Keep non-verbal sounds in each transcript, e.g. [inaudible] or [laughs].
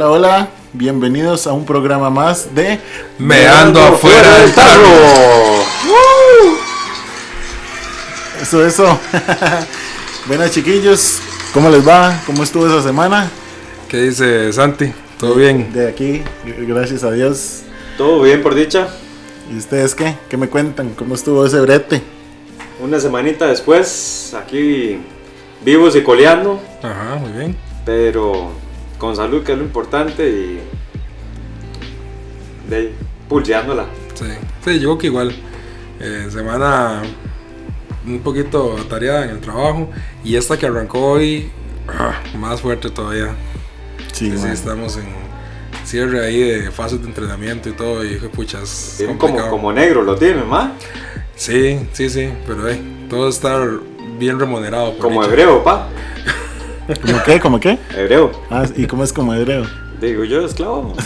Hola, hola, bienvenidos a un programa más de Meando afuera del tarro. Eso, eso. [laughs] bueno, chiquillos, ¿cómo les va? ¿Cómo estuvo esa semana? ¿Qué dice Santi? ¿Todo bien? De aquí, gracias a Dios. Todo bien por dicha. ¿Y ustedes qué? ¿Qué me cuentan? ¿Cómo estuvo ese brete? Una semanita después, aquí vivos y coleando, Ajá, muy bien. pero con salud que es lo importante y de ahí, pulseándola. Sí, sí, yo creo que igual. eh, semana un poquito atareada en el trabajo. Y esta que arrancó hoy, ah, más fuerte todavía. Sí, Sí, estamos en cierre ahí de fases de entrenamiento y todo. Y dije, pucha, es Tienen como, como negro, lo tienen, ¿ma? Sí, sí, sí, pero eh, todo está bien remunerado. por Como hebreo, pa. [laughs] ¿Cómo qué? ¿Cómo qué? Hebreo. Ah, ¿y cómo es como hebreo? Digo yo, esclavo. [laughs]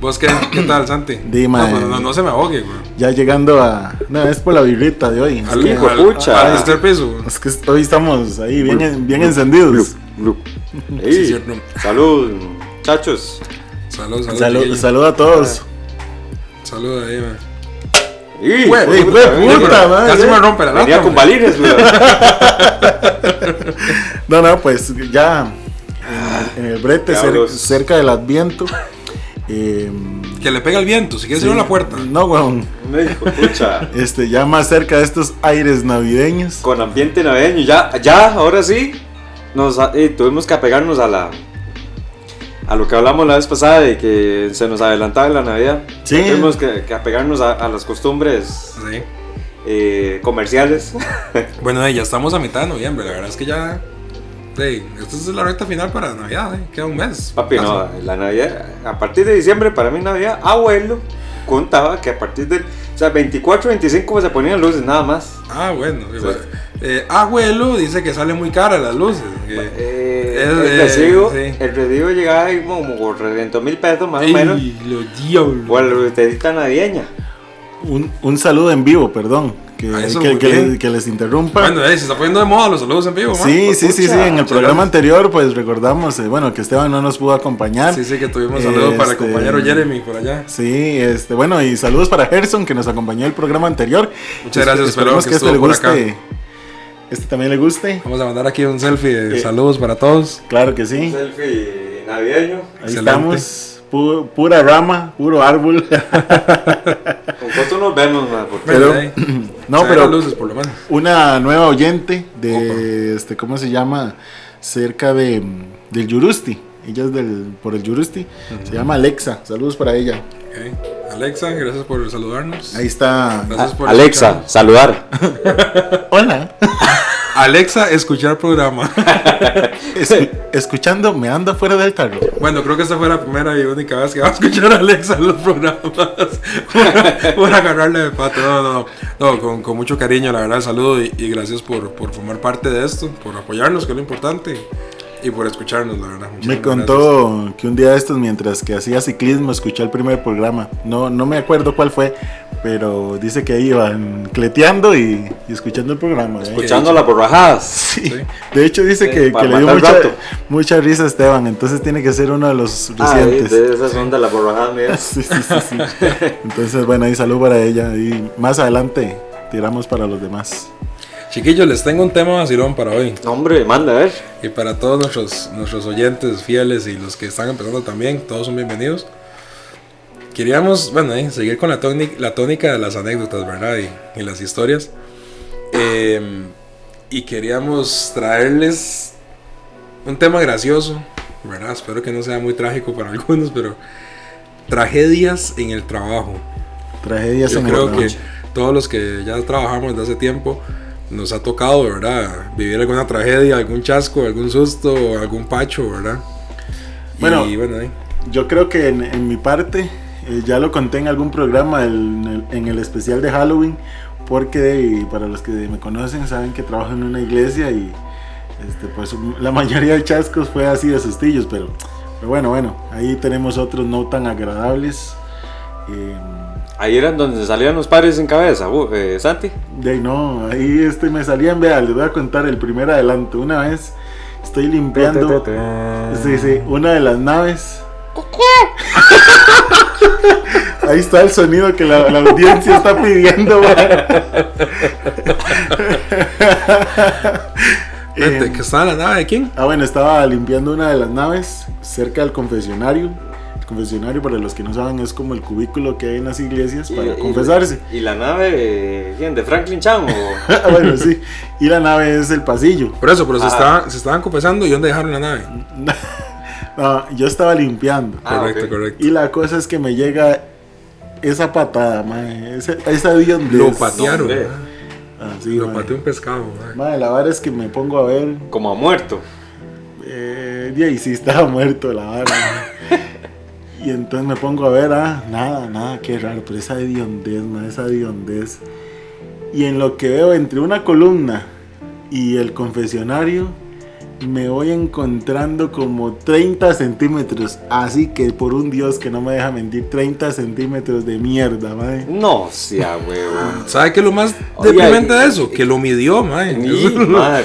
¿Vos qué, qué tal, Santi? Di, no, pero no, no se me ahogue, güey. Ya llegando a... No, es por la birrita de hoy. Es Al, que, al- pucha. al tercer piso. es que hoy estamos ahí bien, bien encendidos. Sí, salud, muchachos. Salud, salud. Salud, a todos. Salud ahí, man. Güey, Ey, puta, güey, madre. Casi me rompe la Venía lata. con balines, güey. [laughs] No, no, pues ya en, en el brete, cer- cerca del Adviento. eh, Que le pega el viento, si quieres sí, la puerta. No, weón. Me dijo, pucha. [laughs] Este, ya más cerca de estos aires navideños. con ambiente navideño. Ya, ya, ahora sí, nos, eh, tuvimos que apegarnos a la a lo que hablamos la vez pasada de que se nos adelantaba la Navidad. Sí. Tuvimos que, que apegarnos a, a las costumbres Sí. eh, comerciales. [laughs] Bueno, ya estamos a mitad de noviembre. La verdad es que ya. Sí, esta es la recta final para Navidad, eh. Queda un mes. Papi, no, la Navidad, a partir de diciembre, para mí Navidad, abuelo contaba que a partir del, sea, 24, 25 se ponían luces, nada más. Ah, bueno. Eh, abuelo dice que salen muy caras las luces. que- Eh, Es- el, eh, recibo, sí. el recibo llegaba ahí como, por 300 mil pesos más Ey, o menos. los diablos. O la lucecita navideña. Un, un saludo en vivo, perdón. Que, Ah, eso que, les, que les interrumpa. Bueno, eh, se está poniendo de moda los saludos en vivo, man. sí, sí, sí, sí. En el muchas programa anterior, pues recordamos, eh, bueno, que Esteban no nos pudo acompañar. Sí, sí, que tuvimos saludos para el Este, compañero Jeremy por allá. Sí, este, bueno, y saludos para Gerson que nos acompañó el programa anterior. Muchas gracias, esperemos espero que este le guste. Este también le guste. Vamos a mandar aquí un selfie de Eh. saludos para todos. Claro que Un sí. selfie navideño. Ahí Excelente. estamos. Pu- pura rama, puro árbol. [laughs] Con nos vemos, man, porque Pero- [clears throat] no, pero- luces por lo menos. Una nueva oyente de este, ¿cómo se llama? Cerca de del Yurusti. Ella es del por el Yurusti. Se llama Alexa. Saludos para ella. Alexa, gracias por saludarnos. Ahí está. Gracias por Alexa, saludar. [laughs] Hola. [laughs] Alexa, escuchar programa. [laughs] Escu- escuchando, me ando fuera del tarro. Bueno, creo que esta fue la primera y única vez que va a escuchar a Alexa en los programas. por, [laughs] por agarrarle de pato. No, no, no. No, con, con mucho cariño, la verdad, saludo y, y gracias por, por formar parte de esto, por apoyarnos, que es lo importante, y por escucharnos, la verdad. Me contó que un día de estos, mientras que hacía ciclismo, escuché el primer programa. No, no me acuerdo cuál fue, pero dice que iban cleteando y, y escuchando el programa. ¿eh? Escuchando las borrajadas. Sí. Sí. De hecho dice Sí, que, le dio mucha, mucha risa a Esteban, entonces tiene que ser uno de los Ah, recientes. de esas son de las borrajadas mías. [laughs] Sí, sí, sí, sí. Entonces, bueno, ahí salud para ella y más adelante tiramos para los demás. Chiquillos, les tengo un tema vacilón para hoy. Hombre, manda a ver. Y para todos nuestros, nuestros oyentes fieles y los que están empezando también, todos son bienvenidos. Queríamos, bueno, eh, seguir con la, tónica, la tónica de las anécdotas, ¿verdad? Y, y las historias. Eh, y queríamos traerles un tema gracioso, ¿verdad? Espero que no sea muy trágico para [laughs] algunos, pero tragedias en el trabajo. Tragedias Yo en creo el que todos los que ya trabajamos desde hace tiempo, nos ha tocado, ¿verdad? Vivir alguna tragedia, algún chasco, algún susto, algún pacho, ¿verdad? Bueno. y bueno, ahí. Yo creo que en, en mi parte, eh, ya lo conté en algún programa en, el, en el especial de Halloween, porque para los que me conocen saben que trabajo en una iglesia y este, pues la mayoría de chascos fue así de sustillos, pero, pero bueno, bueno, ahí tenemos otros no tan agradables. Eh, Ahí eran donde salían los padres en cabeza, uh, eh, Santi. de ahí no, ahí este, me salían, vea, les voy a contar el primer adelanto. Una vez estoy limpiando, sí, sí, una de las naves. [laughs] Ahí está el sonido que la, la audiencia está pidiendo. Vente, Eh, que en la nave de quién? ah, bueno, estaba limpiando una de las naves cerca del confesionario. El confesionario, para los que no saben, es como el cubículo que hay en las iglesias para Y- confesarse. ¿Y la nave, quién? ¿De Franklin Chan o...? Ah, [laughs] bueno, sí. Y la nave es el pasillo. Por eso, pero se, estaban, se estaban confesando y dónde dejaron la nave. [laughs] No, yo estaba limpiando. Ah, correcto, ok. correcto. Y la cosa es que me llega esa patada, mae. Ese- esa hediondez. Lo patearon. ¿verdad? Ah, sí, lo mae. pateó un pescado. ¿verdad? Mae, la vara es que me pongo a ver. Como muerto. Eh, y ahí sí estaba [laughs] muerto la vara. mae. y entonces me pongo a ver, ah, nada, nada, qué raro, pero esa hediondez, mae, esa hediondez. Y en lo que veo entre una columna y el confesionario, me voy encontrando como 30 centímetros. Así que por un Dios que no me deja mentir, 30 centímetros de mierda, mae. No sea, huevo. ¿Sabe qué es lo más Oye, deprimente y- de eso? Que lo midió, mae. Ni, [laughs] Eso,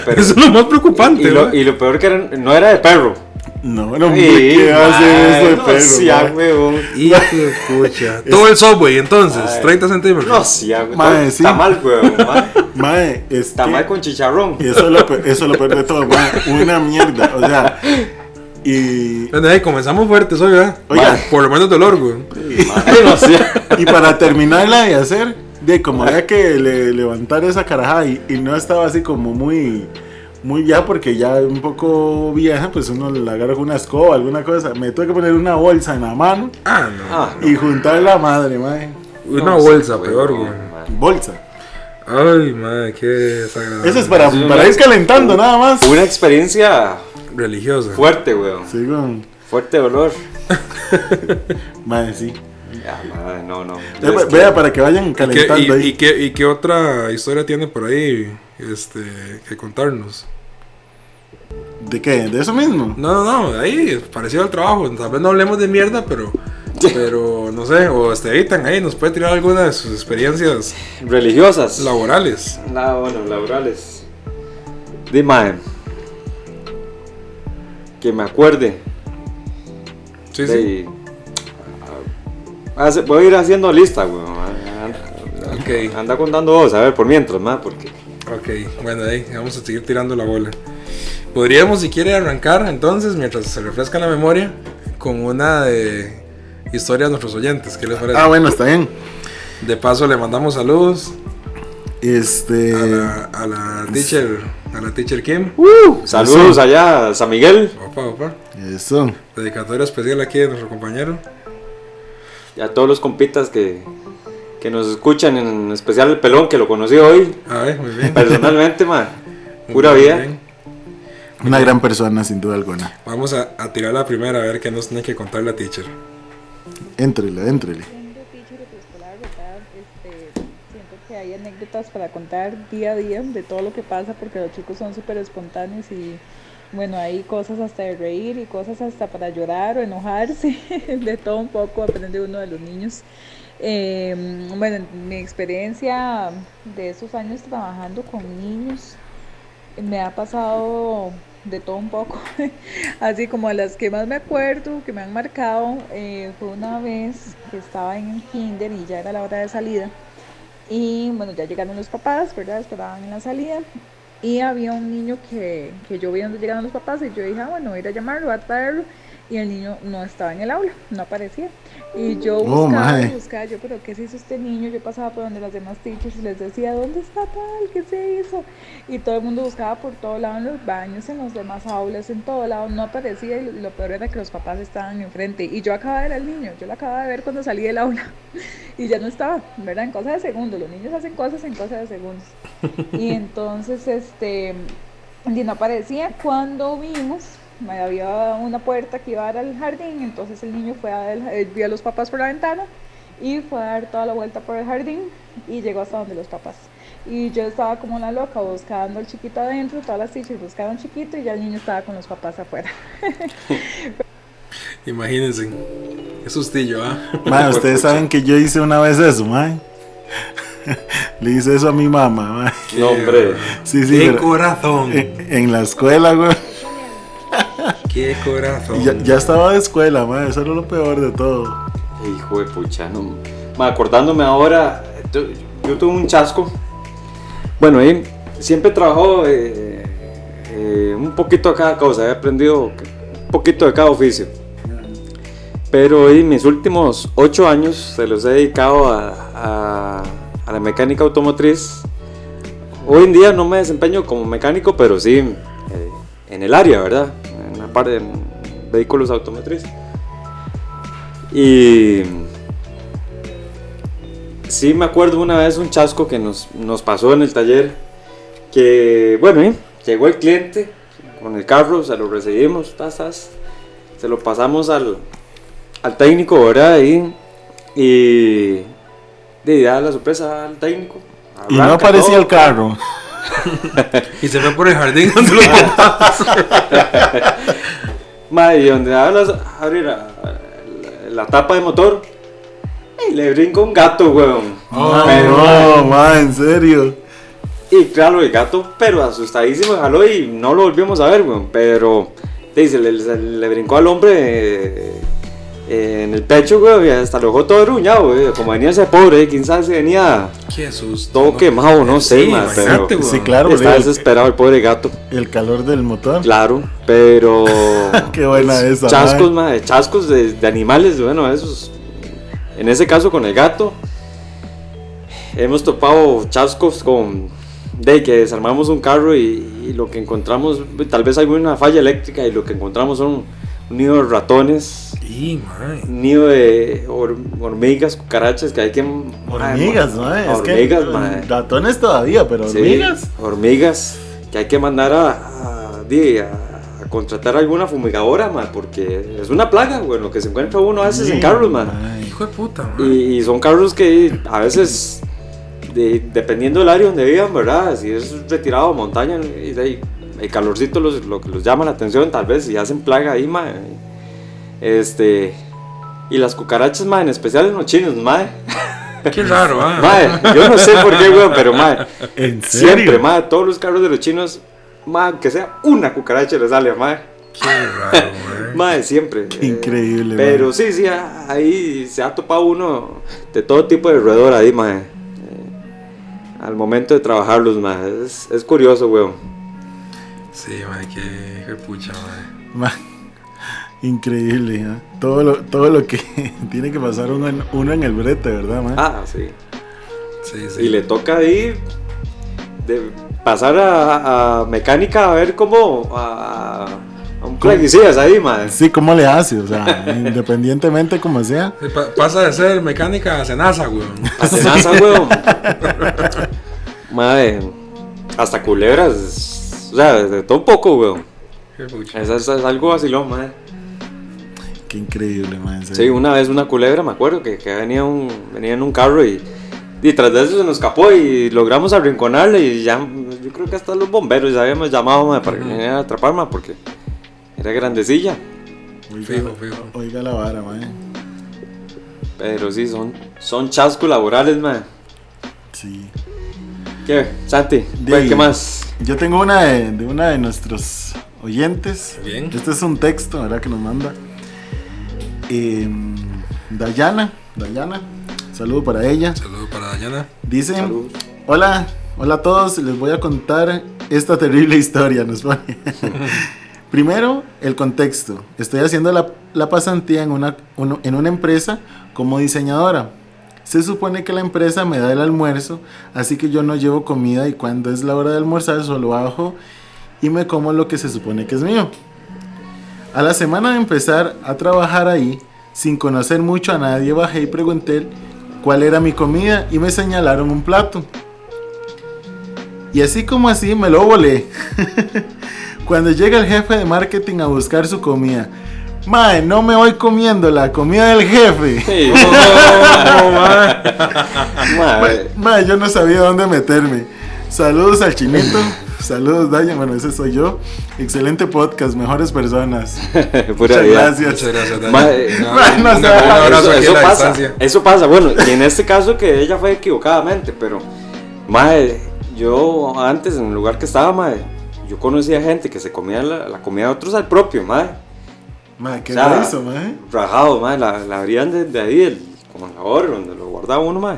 pero- eso es lo más preocupante, Y lo, y lo peor que era, no era de perro. No, no, ¿qué mae, eso de no perro? sea, huevo. Hijo de pucha. Todo el subway, entonces, Ay. 30 centímetros. No sea, huevo. Mae, sí. Está mal, huevo. mae. Mae, es Está que- mal con chicharrón. y eso es lo, pe- eso es lo peor de todo, mae, una mierda, o sea, y, Bueno, ahí comenzamos fuertes hoy, ¿verdad? Oiga. Mae, Por lo menos dolor, sea. y para terminarla de hacer, de como había que le- levantar esa carajada y, y no estaba así como muy, muy ya porque ya un poco vieja, pues uno la agarra con una escoba, alguna cosa, me tuve que poner una bolsa en la mano Ah, no. Ah, no. y juntar la madre, mae, Una No, bolsa, peor, güey. bolsa. Ay, madre, qué desagradable. Eso es para, Sí, para ir calentando nada más. Una experiencia Religiosa. fuerte, weón. Sí, Fuerte dolor. [laughs] mae, sí. Ya, mae, no, no. Ya, Es que- Vea para que vayan ¿Y qué, calentando y, ahí. y qué, y qué otra historia tiene por ahí este, que contarnos? ¿De qué? ¿De eso mismo? No, no, no, ahí, parecido al trabajo. Tal vez no hablemos de mierda, pero, pero no sé, o este, Eitan ahí nos puede tirar alguna de sus experiencias Religiosas. laborales. No, bueno, laborales. Dime. Que me acuerde. Sí, sí. de- Hace- voy a ir haciendo lista, weón. Anda, Ok. anda contando vos, a ver, por mientras, más, porque. Ok, bueno, ahí vamos a seguir tirando la bola. Podríamos, si quiere, arrancar entonces, mientras se refresca la memoria, con una de historias de nuestros oyentes. ¿Qué les parece? Ah, bueno, está bien. De paso, le mandamos saludos Este. a la, a la teacher, a la teacher Kim. Saludos allá a San Miguel Opa, opa. Eso. Dedicatoria especial aquí de nuestro compañero. y a todos los compitas que, que nos escuchan, en especial el pelón que lo conocí hoy, A ver, muy bien. personalmente, [laughs] man. Pura bien, vida. bien. Una gran persona, sin duda alguna. Vamos a, a tirar la primera, a ver qué nos tiene que contar la teacher. Éntrele, éntrele. Siendo teacher de preescolar, ¿verdad? Este, siento que hay anécdotas para contar día a día de todo lo que pasa porque los chicos son súper espontáneos y bueno, hay cosas hasta de reír y cosas hasta para llorar o enojarse, [laughs] de todo un poco aprende uno de los niños. Eh, bueno, en mi experiencia de esos años trabajando con niños, me ha pasado de todo un poco. [laughs] Así como las que más me acuerdo, que me han marcado, eh, fue una vez que estaba en el kinder y ya era la hora de salida. Y bueno, ya llegaron los papás, ¿verdad? Esperaban en la salida. Y había un niño que, que yo vi donde llegaron los papás y yo dije, ah, bueno, voy a ir a llamarlo, voy a traerlo. y el niño no estaba en el aula, no aparecía. Y yo Oh, buscaba, y buscaba, yo, pero ¿qué se hizo este niño? Yo pasaba por donde las demás teachers y les decía, ¿dónde está tal? ¿Qué se hizo? Y todo el mundo buscaba por todo lado, en los baños, en los demás aulas, en todo lado, no aparecía y lo, peor era que los papás estaban enfrente. Y yo acababa de ver al niño, yo lo acababa de ver cuando salí del aula [laughs] y ya no estaba, ¿verdad? En cosas de segundos, los niños hacen cosas en cosas de segundos. [laughs] Y entonces, este, y no aparecía. Cuando vimos, había una puerta que iba a dar al jardín, entonces el niño fue a ver, eh, vio a los papás por la ventana y fue a dar toda la vuelta por el jardín y llegó hasta donde los papás. Y yo estaba como una loca buscando al chiquito adentro, todas las teachers buscaban chiquito y ya el niño estaba con los papás afuera. [laughs] Imagínense. Qué sustillo, ¿ah? [laughs] Mae, ustedes saben que yo hice una vez eso, mae. [laughs] Le hice eso a mi mamá, mae. No, hombre. Sí, sí, Qué pero corazón. en, en la escuela, güey. Qué corazón. Ya, ya estaba de escuela. Eso era lo peor de todo. Hijo de pucha, no. Ma, acordándome ahora, tu- yo tuve un chasco. Bueno, ahí siempre trabajó eh, eh, un poquito de cada cosa, he aprendido un poquito de cada oficio. Pero en mis últimos ocho años se los he dedicado a, a- a la mecánica automotriz. Hoy en día no me desempeño como mecánico, pero sí eh, en el área, ¿verdad? Parte de vehículos automotrices. Y sí me acuerdo una vez un chasco que nos, nos pasó en el taller, que bueno, ¿eh? llegó el cliente con el carro, se lo recibimos, tas, se lo pasamos al, al técnico, ¿verdad? Y, y de la sorpresa al técnico. Y no aparecía el carro. [laughs] Y se fue por el jardín donde los papás. Madre, y donde hablas, abre la, la- tapa de motor, y le brinca un gato, weón. Oh, Pero, no, mae, en serio. Y claro, el gato, pero asustadísimo, jaló y no lo volvimos a ver, weón. Pero, dice, le, le brincó al hombre eh, eh, en el pecho, weón, y hasta lo dejó todo arruñado, weón. Como venía ese pobre, quién sabe si venía Qué susto. todo ¿no? quemado, no sé, Sí, man, pero imagínate, Sí, claro, está el, desesperado el pobre gato. el calor del motor. Claro, pero. [laughs] Qué buena esa, Chascos, chascos de, de animales, bueno, esos. En ese caso con el gato. Hemos topado chascos con. De que desarmamos un carro y, y lo que encontramos, tal vez hay una falla eléctrica y lo que encontramos son un nido de ratones, Y, nido de hor- hormigas, cucarachas que hay que. Hormigas, mae. Es Hormigas, que mae. ratones todavía, pero Sí, hormigas. hormigas que hay que mandar a, a, a- a contratar alguna fumigadora, porque es una plaga, güey, lo que se encuentra uno a veces en carros, ma. mae. Hijo de puta, mae. Y, y son carros que a veces, de- dependiendo del área donde vivan, ¿verdad? Si es retirado a montaña, y de ahí, el calorcito los, lo que los llama la atención, tal vez, y hacen plaga ahí, ma. Este. Y las cucarachas, ma, en especial en los chinos, ma. [laughs] Qué raro, ah. Ma, yo no sé por qué, güey, pero ma, [laughs] ¿En serio? Siempre, madre, todos los carros de los chinos, madre, que sea una cucaracha le sale, madre. Qué raro, [laughs] mae. Madre, siempre. Qué increíble, Pero sí, sí, a- ahí se ha topado uno de todo tipo de roedor ahí, madre. Eh, al momento de trabajarlos, madre. Es, es curioso, weón. Sí, mae, qué pucha, mae. Ma- Increíble, ¿eh? todo, lo, todo lo que [laughs] tiene que pasar uno en, uno en el brete, ¿verdad, man? Ah, sí. Sí, sí. Y le toca ahí de pasar a, a mecánica a ver cómo. a, a un plaguicidas ahí, madre. Sí, ¿cómo le hace? O sea, [laughs] independientemente como sea. Sí, pa- pasa de ser mecánica a cenaza, weón. A tenaza, [laughs] weón. Madre, hasta culebras. O sea, de todo un poco, weón. Es, es- es algo vacilón, madre. Qué increíble, man. en Sí, una vez una culebra, me acuerdo, que, que venía, un, venía en un carro y, y tras de eso se nos escapó y logramos arrinconarle y ya, yo creo que hasta los bomberos ya habíamos llamado madre, para que vinieran a atraparme porque era grandecilla. Oiga, Fijo, fijo. oiga la vara, man. Pero sí, son, son chascos laborales, madre. Sí. ¿Qué, Santi? De ahí. ¿Qué más? Yo tengo una de, de una de nuestros oyentes. Bien. Este es un texto, ¿verdad? Que nos manda. Eh, Dayana. Dayana. Saludo para ella. Saludos para Dayana. Dice, Salud. hola, hola a todos, les voy a contar esta terrible historia, nos pone. [laughs] Primero, el contexto. Estoy haciendo la, la pasantía en una, uno- en una empresa como diseñadora. Se supone que la empresa me da el almuerzo, así que yo no llevo comida y cuando es la hora de almorzar solo bajo y me como lo que se supone que es mío. A la semana de empezar a trabajar ahí, sin conocer mucho a nadie, bajé y pregunté cuál era mi comida y me señalaron un plato. Y así como así me lo volé. [laughs] Cuando llega el jefe de marketing a buscar su comida. Mae, no me voy comiendo la comida del jefe. Sí. [laughs] Oh, mae. Mae, Mae, yo no sabía dónde meterme. Saludos al chinito. Saludos, Daya. Bueno, ese soy yo. Excelente podcast, mejores personas. [laughs] pura Muchas vida. gracias. Muchas gracias, Dani. Mae, Un- mae, no un abrazo Eso, aquí a eso la pasa, eso pasa, bueno, y en este caso que ella fue equivocadamente, pero, mae, yo antes en el lugar que estaba, mae, yo conocía gente que se comía la, la comida de otros al propio, mae, Mae, ¿qué O sea, eso, mae? rajado, mae, la, la abrían de, de ahí, el, como en la hora donde lo guardaba uno, mae,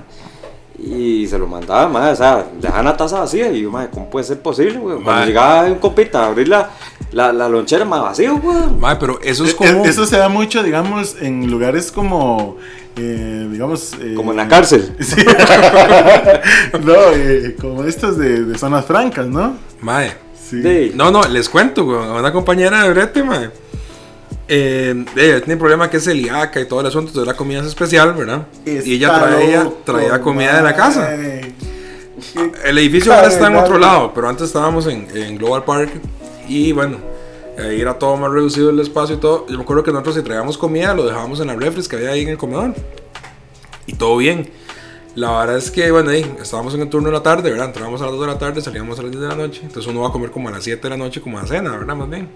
y se lo mandaba, mae, o sea, dejaban la taza vacía, y yo, mae, ¿cómo puede ser posible, güey? Cuando Mae. llegaba un compita a abrir la, la, la lonchera, más vacío, güey. Mae, pero eso es Eh, como. eh, Eso se da mucho, digamos, en lugares como, eh, digamos... eh, Como en la cárcel. [laughs] Sí. [laughs] no, eh, como estos de, de zonas francas, ¿no? Mae. Sí. Sí. No, no, les cuento, güey. a Una compañera de brete, mae. Eh, ella tiene problema que es celíaca y todo el asunto, entonces la comida es especial, ¿verdad? y ella Está traía, traía comida de la casa. El edificio ahora está en otro lado, pero antes estábamos en, en Global Park y bueno, ahí era todo más reducido el espacio y todo. Yo me acuerdo que nosotros si traíamos comida lo dejábamos en la refres que había ahí en el comedor y todo bien. La verdad es que, bueno, ahí estábamos en el turno de la tarde, ¿verdad? Entrábamos a las 2 de la tarde, salíamos a las 10 de la noche. Entonces uno va a comer como a las 7 de la noche, como a cena, ¿verdad? Más bien.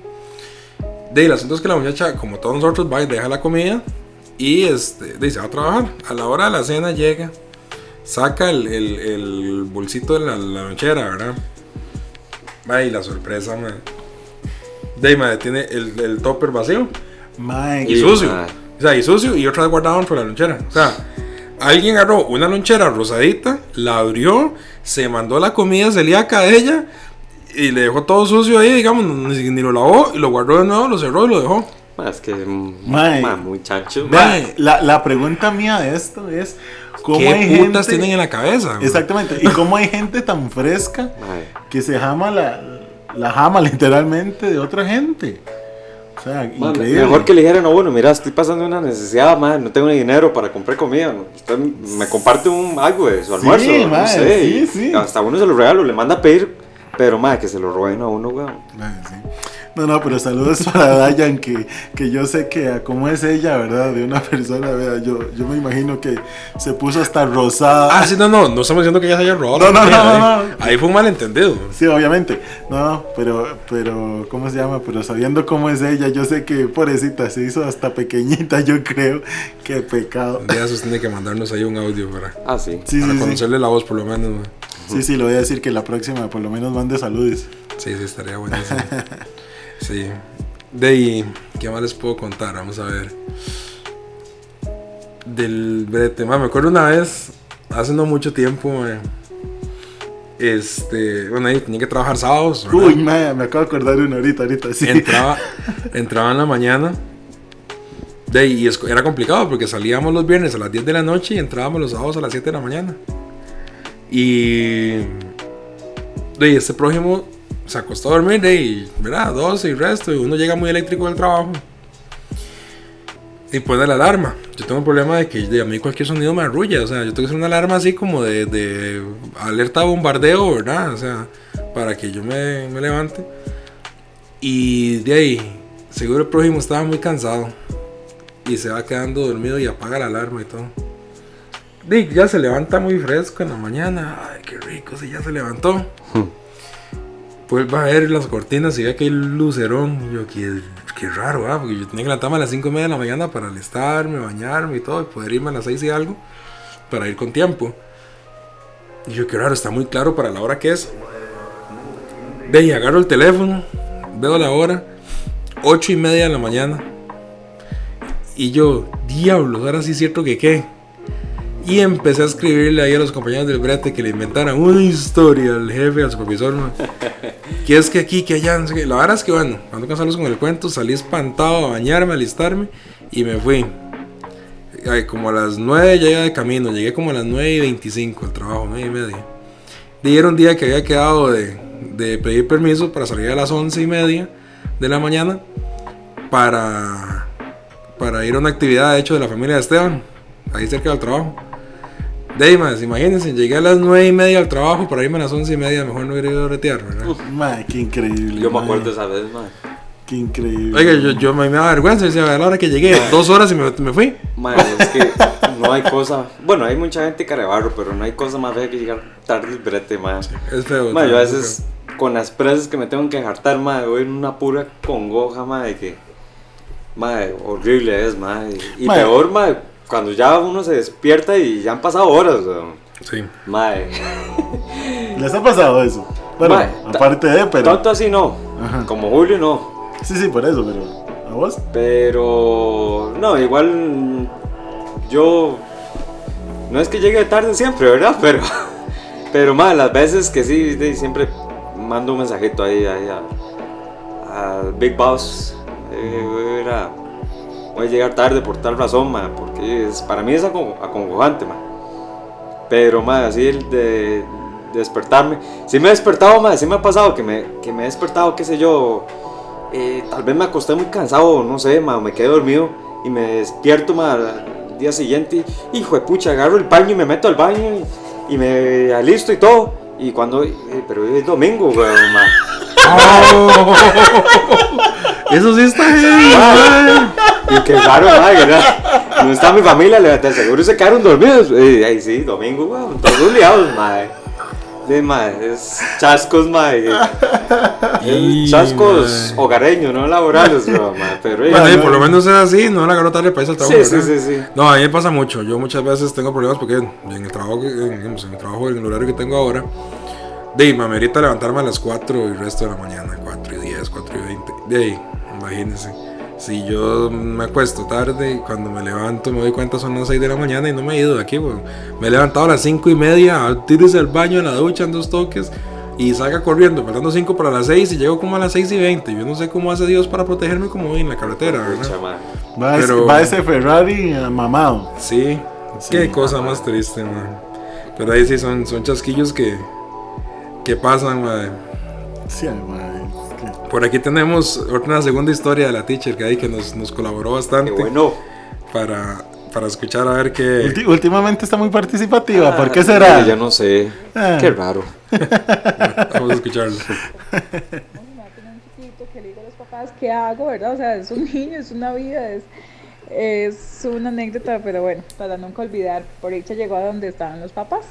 De el asunto es que la muchacha, como todos nosotros, va y deja la comida y este, dice, va a trabajar. A la hora de la cena llega, saca el, el, el bolsito de la, la lonchera, ¿verdad? Va y la sorpresa, man. De man, tiene el, el topper vacío Mae, y sucio. O sea, y sucio y otra vez guardado dentro de la lonchera. O sea, alguien agarró una lonchera rosadita, la abrió, se mandó la comida celíaca a ella y le dejó todo sucio ahí, digamos, ni, ni lo lavó y lo guardó de nuevo, lo cerró y lo dejó. Ma, Es que, mm, Mae. ma, muchacho. Mae, la, la pregunta mía de esto es, ¿cómo ¿Qué hay putas gente... tienen en la cabeza? Exactamente, y cómo hay gente tan fresca Mae. que se jama la, la jama literalmente de otra gente. O sea, Ma, increíble. mejor que le dijeran a uno, mira, estoy pasando una necesidad, ma, no tengo ni dinero para comprar comida. ¿no? Usted me comparte un, algo de su almuerzo. no mae, sé, sí, sí. Hasta uno se lo regalo, le manda a pedir, pero ma, que se lo roben a uno, weón. Sí. No, no, pero saludos [laughs] para Dayan, que, que yo sé que a cómo es ella, ¿verdad? De una persona, vea, yo, yo me imagino que se puso hasta rosada. Ah, sí, no, no, no estamos diciendo que ella se haya robado. No, no, no, ahí. no, no. Ahí fue un malentendido. Sí, obviamente. No, pero, pero, ¿cómo se llama? Pero sabiendo cómo es ella, yo sé que, pobrecita, se hizo hasta pequeñita, yo creo. Qué pecado. Un día tiene que mandarnos ahí un audio para, Ah, sí. Sí, para sí, sí. conocerle la voz por lo menos. Sí, sí, lo voy a decir que la próxima por lo menos mande saludos. Sí, sí, estaría buenísimo. Sí. [laughs] De ahí, ¿qué más les puedo contar? Vamos a ver. Del brete. Me acuerdo una vez, hace no mucho tiempo, este, bueno, ahí tenía que trabajar sábados. ¿verdad? Uy, me, me acabo de acordar de una ahorita, ahorita, sí. entraba, [laughs] entraba en la mañana. De ahí, y era complicado porque salíamos los viernes a las 10 de la noche y entrábamos los sábados a las 7 de la mañana. Y de este prójimo se acostó a dormir, ahí, ¿verdad? 12 y resto, y uno llega muy eléctrico del trabajo. Y pone la alarma. Yo tengo un problema de que a mí cualquier sonido me arrulla. O sea, yo tengo que hacer una alarma así como de, de alerta bombardeo, ¿verdad? O sea, para que yo me, me levante. Y de ahí, seguro el prójimo estaba muy cansado. Y se va quedando dormido y apaga la alarma y todo. Dick ya se levanta muy fresco en la mañana. Ay, qué rico, si ya se levantó. Pues va a ver las cortinas y ve que hay lucerón. Y yo, qué, qué raro, ¿ah? Porque yo tenía que levantarme a las 5 y media de la mañana para alistarme, bañarme y todo. Y poder irme a las 6 y algo. Para ir con tiempo. Y yo, qué raro, está muy claro para la hora que es. De ahí agarro el teléfono, veo la hora, 8 y media de la mañana. Y yo, diablos, ahora sí es cierto que qué. Y empecé a escribirle ahí a los compañeros del brete que le inventaran una historia al jefe, al supervisor, man. [laughs] que es que aquí, que allá, no sé qué. La verdad es que, bueno, cuando cansarlos con el cuento, salí espantado a bañarme, a alistarme y me fui. Como a las 9 ya iba de camino, llegué como a las 9 y 25 al trabajo, 9 y media. Y era un día que había quedado de, de pedir permiso para salir a las 11 y media de la mañana para, para ir a una actividad, de hecho, de la familia de Esteban, ahí cerca del trabajo. Deymas, imagínense, llegué a las 9 y media al trabajo para irme a las 11 y media, mejor no hubiera ido a retear, ¿verdad? Mae, qué increíble. Yo me acuerdo esa vez, man. Qué increíble. Oiga, yo, yo me, me da vergüenza, decía, a la hora que llegué, dos horas y me, me fui. Man, es que no hay cosa. Bueno, hay mucha gente carebarro, pero no hay cosa más fea que llegar tarde al brete, man. Es feo. Man, yo a es veces con las presas que me tengo que hartar, man, voy en una pura congoja, man, de que. Man, horrible es, man. Y Mae. peor, man, cuando ya uno se despierta y ya han pasado horas, weón. Sí. Man, [laughs] ¿Les ha pasado eso? Bueno, aparte de, pero. tanto así no. Ajá. Como Julio, no. Sí, sí, por eso, pero. ¿A vos? Pero no, igual yo no es que llegue tarde siempre, ¿verdad? [laughs] Pero pero más las veces que sí, siempre mando un mensajito ahí, ahí a- al Big Boss. eh, voy, a ir a- voy a llegar tarde por tal razón, ma, porque es, para mí es acongo- acongojante, ma. Pero más así el de, de despertarme. Sí me he despertado, ma, sí me ha pasado que me, que me he despertado, qué sé yo. eh, tal vez me acosté muy cansado, no sé, ma, me quedé dormido y me despierto ma, al día siguiente. y, Hijo de pucha, agarro el baño y me meto al baño y, y me alisto y todo. Y cuando, eh, pero es domingo, weón, ma. [laughs] Eso sí está Ah, [laughs] Y qué raro, ma, ¿verdad? No está mi familia, le te aseguro se quedaron dormidos. Eh, ahí sí, domingo, weón, todos liados, ma. Sí, ma, es chascos, ma. y- Y, es chascos ma. hogareños, no laborales, weón, ma. Pero, eh, Bueno, y no. por lo menos es así, no la agarró tarde para irse al trabajo. sí, sí, sí, sí. No, a mí me pasa mucho. Yo muchas veces tengo problemas porque en el trabajo, en, en el trabajo, en el horario que tengo ahora, de me amerita levantarme a las 4 y el resto de la mañana, 4 y 10, 4 y 20. De ahí, imagínense. Si yo me acuesto tarde y cuando me levanto me doy cuenta son las 6 de la mañana y no me he ido de aquí, weón. Me he levantado a las 5 y media, a tírese al baño, en la ducha, en dos toques y salga corriendo, faltando 5 para las 6 y llego como a las 6 y 20. Yo no sé cómo hace Dios para protegerme como voy en la carretera, ¿verdad? Va, ese- Pero- va ese Ferrari mamado. Sí, Sí. qué cosa más triste, man. Pero ahí sí son, son chasquillos que, que pasan, man. Sí, Por aquí tenemos otra segunda historia de la teacher que, ahí que nos, nos colaboró bastante Qué bueno. para, para escuchar a ver qué... Ulti- últimamente está muy participativa. ¿Por qué Ah, será? Yo no sé. Ah. Qué raro. Vamos a escucharlo. me va a tener un chiquito que le digo a los papás qué hago, ¿verdad? O sea, es un niño, es una vida, es, es una anécdota, pero bueno, para nunca olvidar, por dicha llegó a donde estaban los papás.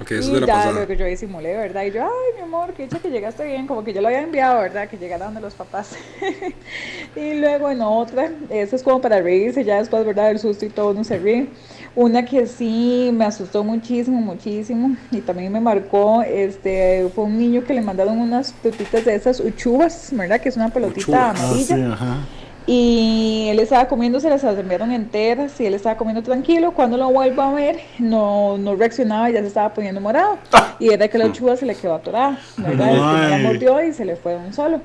Ok, eso es y de la ya pasada. luego yo disimulé, ¿verdad? Y yo, ay, mi amor, que dicha que llegaste bien, como que yo lo había enviado, ¿verdad? Que llegara donde los papás. [laughs] y luego en otra, esa es como para reírse, ya después, ¿verdad? El susto y todo, uno se ríe. Una que sí me asustó muchísimo, muchísimo, y también me marcó, este, fue un niño que le mandaron unas pelotitas de esas uchuvas, ¿verdad? Que es una pelotita Uchuvas. Ah, amarilla. sí, ajá. Y él estaba comiendo, se las enviaron enteras y él estaba comiendo tranquilo. Cuando lo vuelvo a ver, no, no reaccionaba, ya se estaba poniendo morado. Y era que la uchuva se le quedó atorada, ¿verdad? La mordió y se le fue de un solo.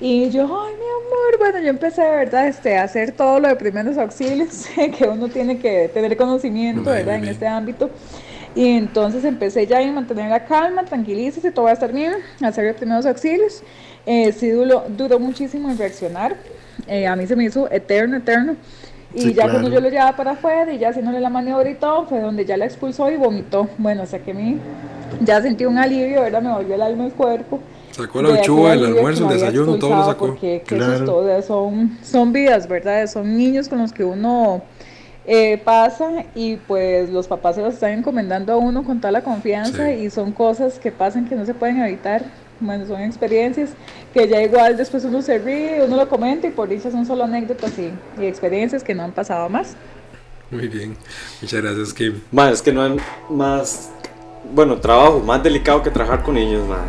Y yo, ay, mi amor, bueno, yo empecé, ¿verdad? Este, a hacer todo lo de primeros auxilios, [laughs] que uno tiene que tener conocimiento, ¿verdad? En este ámbito. Y entonces empecé ya a mantener la calma, tranquilícese, todo va a estar bien, a hacer los primeros auxilios. Eh, sí duró, duró muchísimo en reaccionar. Eh, a mí se me hizo eterno, eterno. Y Sí, ya cuando claro. yo lo llevaba para afuera y ya haciéndole la maniobra y todo, fue donde ya la expulsó y vomitó. Bueno, o sea que mí ya sentí un alivio, ¿verdad? Me volvió el alma al cuerpo. Sacó la uchuva, el almuerzo, el desayuno, todo lo sacó. Porque Claro. susto, o sea, son, son vidas, ¿verdad? Son niños con los que uno eh, pasa y pues los papás se los están encomendando a uno con toda la confianza Sí. y son cosas que pasan que no se pueden evitar. Bueno, son experiencias que ya igual después uno se ríe, uno lo comenta y por dicha son solo anécdotas y, y experiencias que no han pasado más. Muy bien. Muchas gracias, Kim. Man, es que no hay más. Bueno, trabajo más delicado que trabajar con niños, man.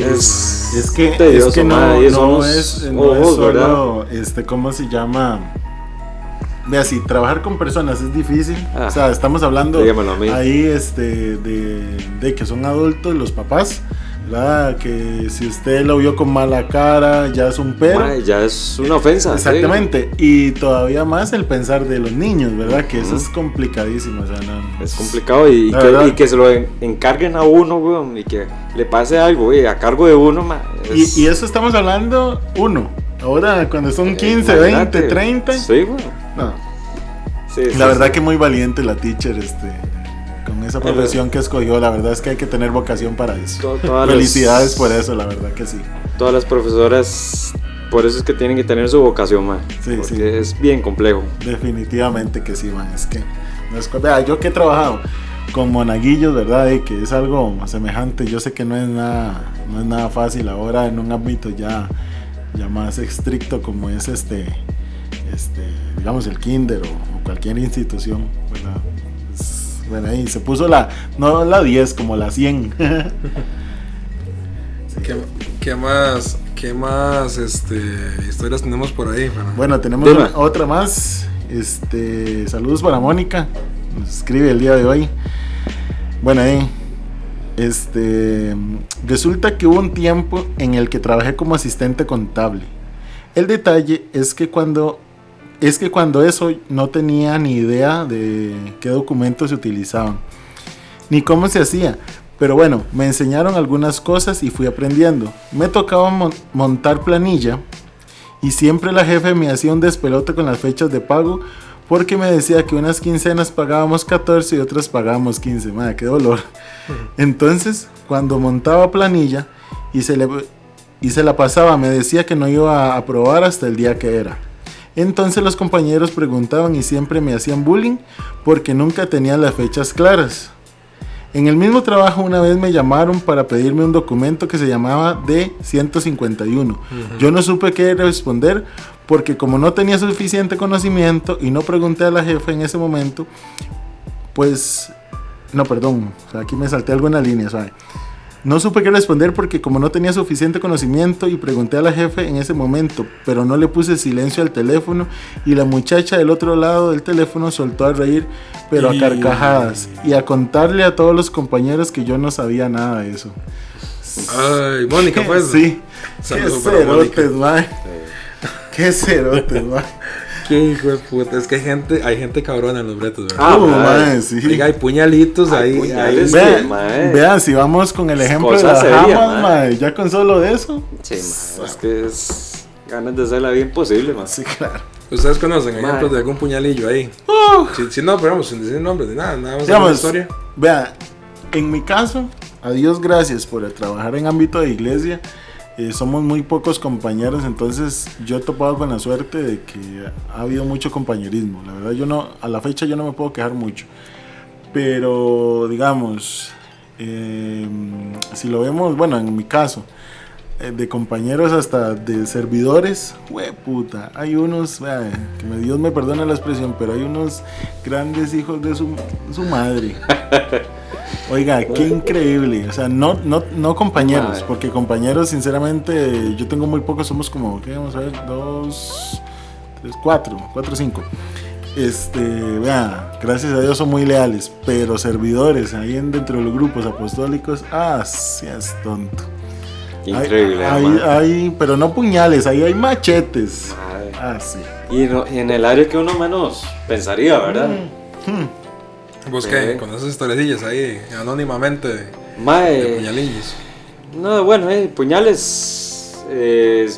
Es, Es que, tedioso, es que no, no es, no es ojos, ¿verdad? solo, este, ¿cómo se llama? vea, si trabajar con personas es difícil, Ah, o sea, estamos hablando ahí este, de, de que son adultos los papás, ¿verdad? Que si usted lo vio con mala cara, ya es un pero. Mae, ya es una ofensa. sí. Exactamente, y todavía más el pensar de los niños, ¿verdad? Que eso Ujú. es complicadísimo, o sea, no, Es complicado y, y que, verdad. y que se lo en- encarguen a uno, weón, y que le pase algo, güey, a cargo de uno, ma, es- Y, y eso estamos hablando, uno. Ahora, cuando son eh, 15, imagínate. 20, 30. Sí, güey. No. Sí, sí, La verdad sí. que muy valiente la teacher, este, con esa profesión que escogió. La verdad es que hay que tener vocación para eso. Las- Felicidades por eso, la verdad que sí. Todas las profesoras, por eso es que tienen que tener su vocación, ma, Sí, porque sí. es bien complejo. Definitivamente que sí, man. Es que, no es vea, yo que he trabajado con monaguillos, ¿verdad? Y que es algo semejante. Yo sé que no es nada, no es nada fácil ahora en un ámbito ya, ya más estricto como es este, este, digamos el kinder o, o cualquier institución, ¿verdad? Bueno, ahí se puso la, no la 10, como la 100. [laughs] ¿Qué, qué más, qué más este, historias tenemos por ahí? Bueno, tenemos una- otra más. Este, saludos para Mónica. Nos escribe el día de hoy. Bueno, ahí. Este, resulta que hubo un tiempo en el que trabajé como asistente contable. El detalle es que cuando es que cuando eso no tenía ni idea de qué documentos se utilizaban, ni cómo se hacía. Pero bueno, me enseñaron algunas cosas y fui aprendiendo. Me tocaba mon- montar planilla y siempre la jefe me hacía un despelote con las fechas de pago porque me decía que unas quincenas pagábamos 14 y otras pagábamos 15. Madre, qué dolor. [laughs] Entonces, cuando montaba planilla y se, le, y se la pasaba, me decía que no iba a aprobar hasta el día que era. Entonces los compañeros preguntaban y siempre me hacían bullying porque nunca tenía las fechas claras. En el mismo trabajo una vez me llamaron para pedirme un documento que se llamaba D151. Yo no supe qué responder porque como no tenía suficiente conocimiento y no pregunté a la jefa en ese momento, pues... No, perdón, o sea, aquí me salté alguna línea, ¿sabe? No supe qué responder porque como no tenía suficiente conocimiento y pregunté a la jefe en ese momento, pero no le puse silencio al teléfono y la muchacha del otro lado del teléfono soltó a reír, pero a carcajadas y a contarle a todos los compañeros que yo no sabía nada de eso. Ay, Mónica, pues. sí. Qué Saludos para Mónica. cerotes, mae. Qué cerotes. [laughs] Qué hijo de puta. Es que hay gente, hay gente cabrona en los bretos, ¿verdad? Ah, Uh, mae. mae, sí. Oiga, hay puñalitos Hay ahí. puñales. ahí. Vean, mae. vean, si vamos con el ejemplo de las seria, jamas, mae. mae, ya con solo de eso. Sí, es que es ganas de hacerla bien posible, más. Sí, claro. ¿Ustedes conocen Mae. ejemplos de algún puñalillo ahí? Si, si no, pero vamos, sin decir nombres ni nada, nada más Digamos, la historia. Vea, en mi caso, a Dios gracias por trabajar en ámbito de iglesia. Eh, somos muy pocos compañeros, entonces yo he topado con la suerte de que ha habido mucho compañerismo. La verdad, yo no, a la fecha yo no me puedo quejar mucho. Pero, digamos, eh, si lo vemos, bueno, en mi caso, eh, de compañeros hasta de servidores, puta, hay unos, que me- Dios me perdone la expresión, pero hay unos grandes hijos de su, su madre. [laughs] Oiga, qué increíble. O sea, no, no, no compañeros, Madre. porque compañeros, sinceramente, yo tengo muy pocos, somos como, ¿qué vamos a ver? Dos, tres, cuatro, cuatro, cinco. Este, vea, gracias a Dios son muy leales, pero servidores ahí en, dentro de los grupos apostólicos, ah, seas tonto. Increíble, hay, hay- pero no puñales, ahí hay machetes. Madre. Ah, sí. Y, en el área que uno menos pensaría, ¿verdad? Vos Sí. qué, con esas historiecillas ahí, anónimamente, de Mae, puñalillos. no, bueno, eh, puñales, eh,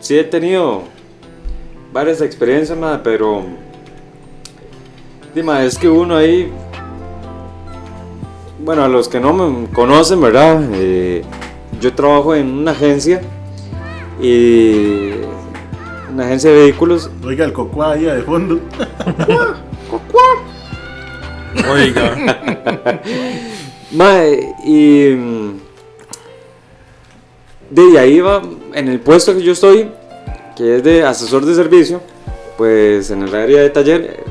sí he tenido varias experiencias, mae, pero dime, es que uno ahí, bueno, a los que no me conocen, ¿verdad? Eh, yo trabajo en una agencia y una agencia de vehículos Oiga, el coco ahí de fondo. [laughs] Oiga, [laughs] Mae, y mm, de ahí va, en el puesto que yo estoy, que es de asesor de servicio, pues en el área de taller,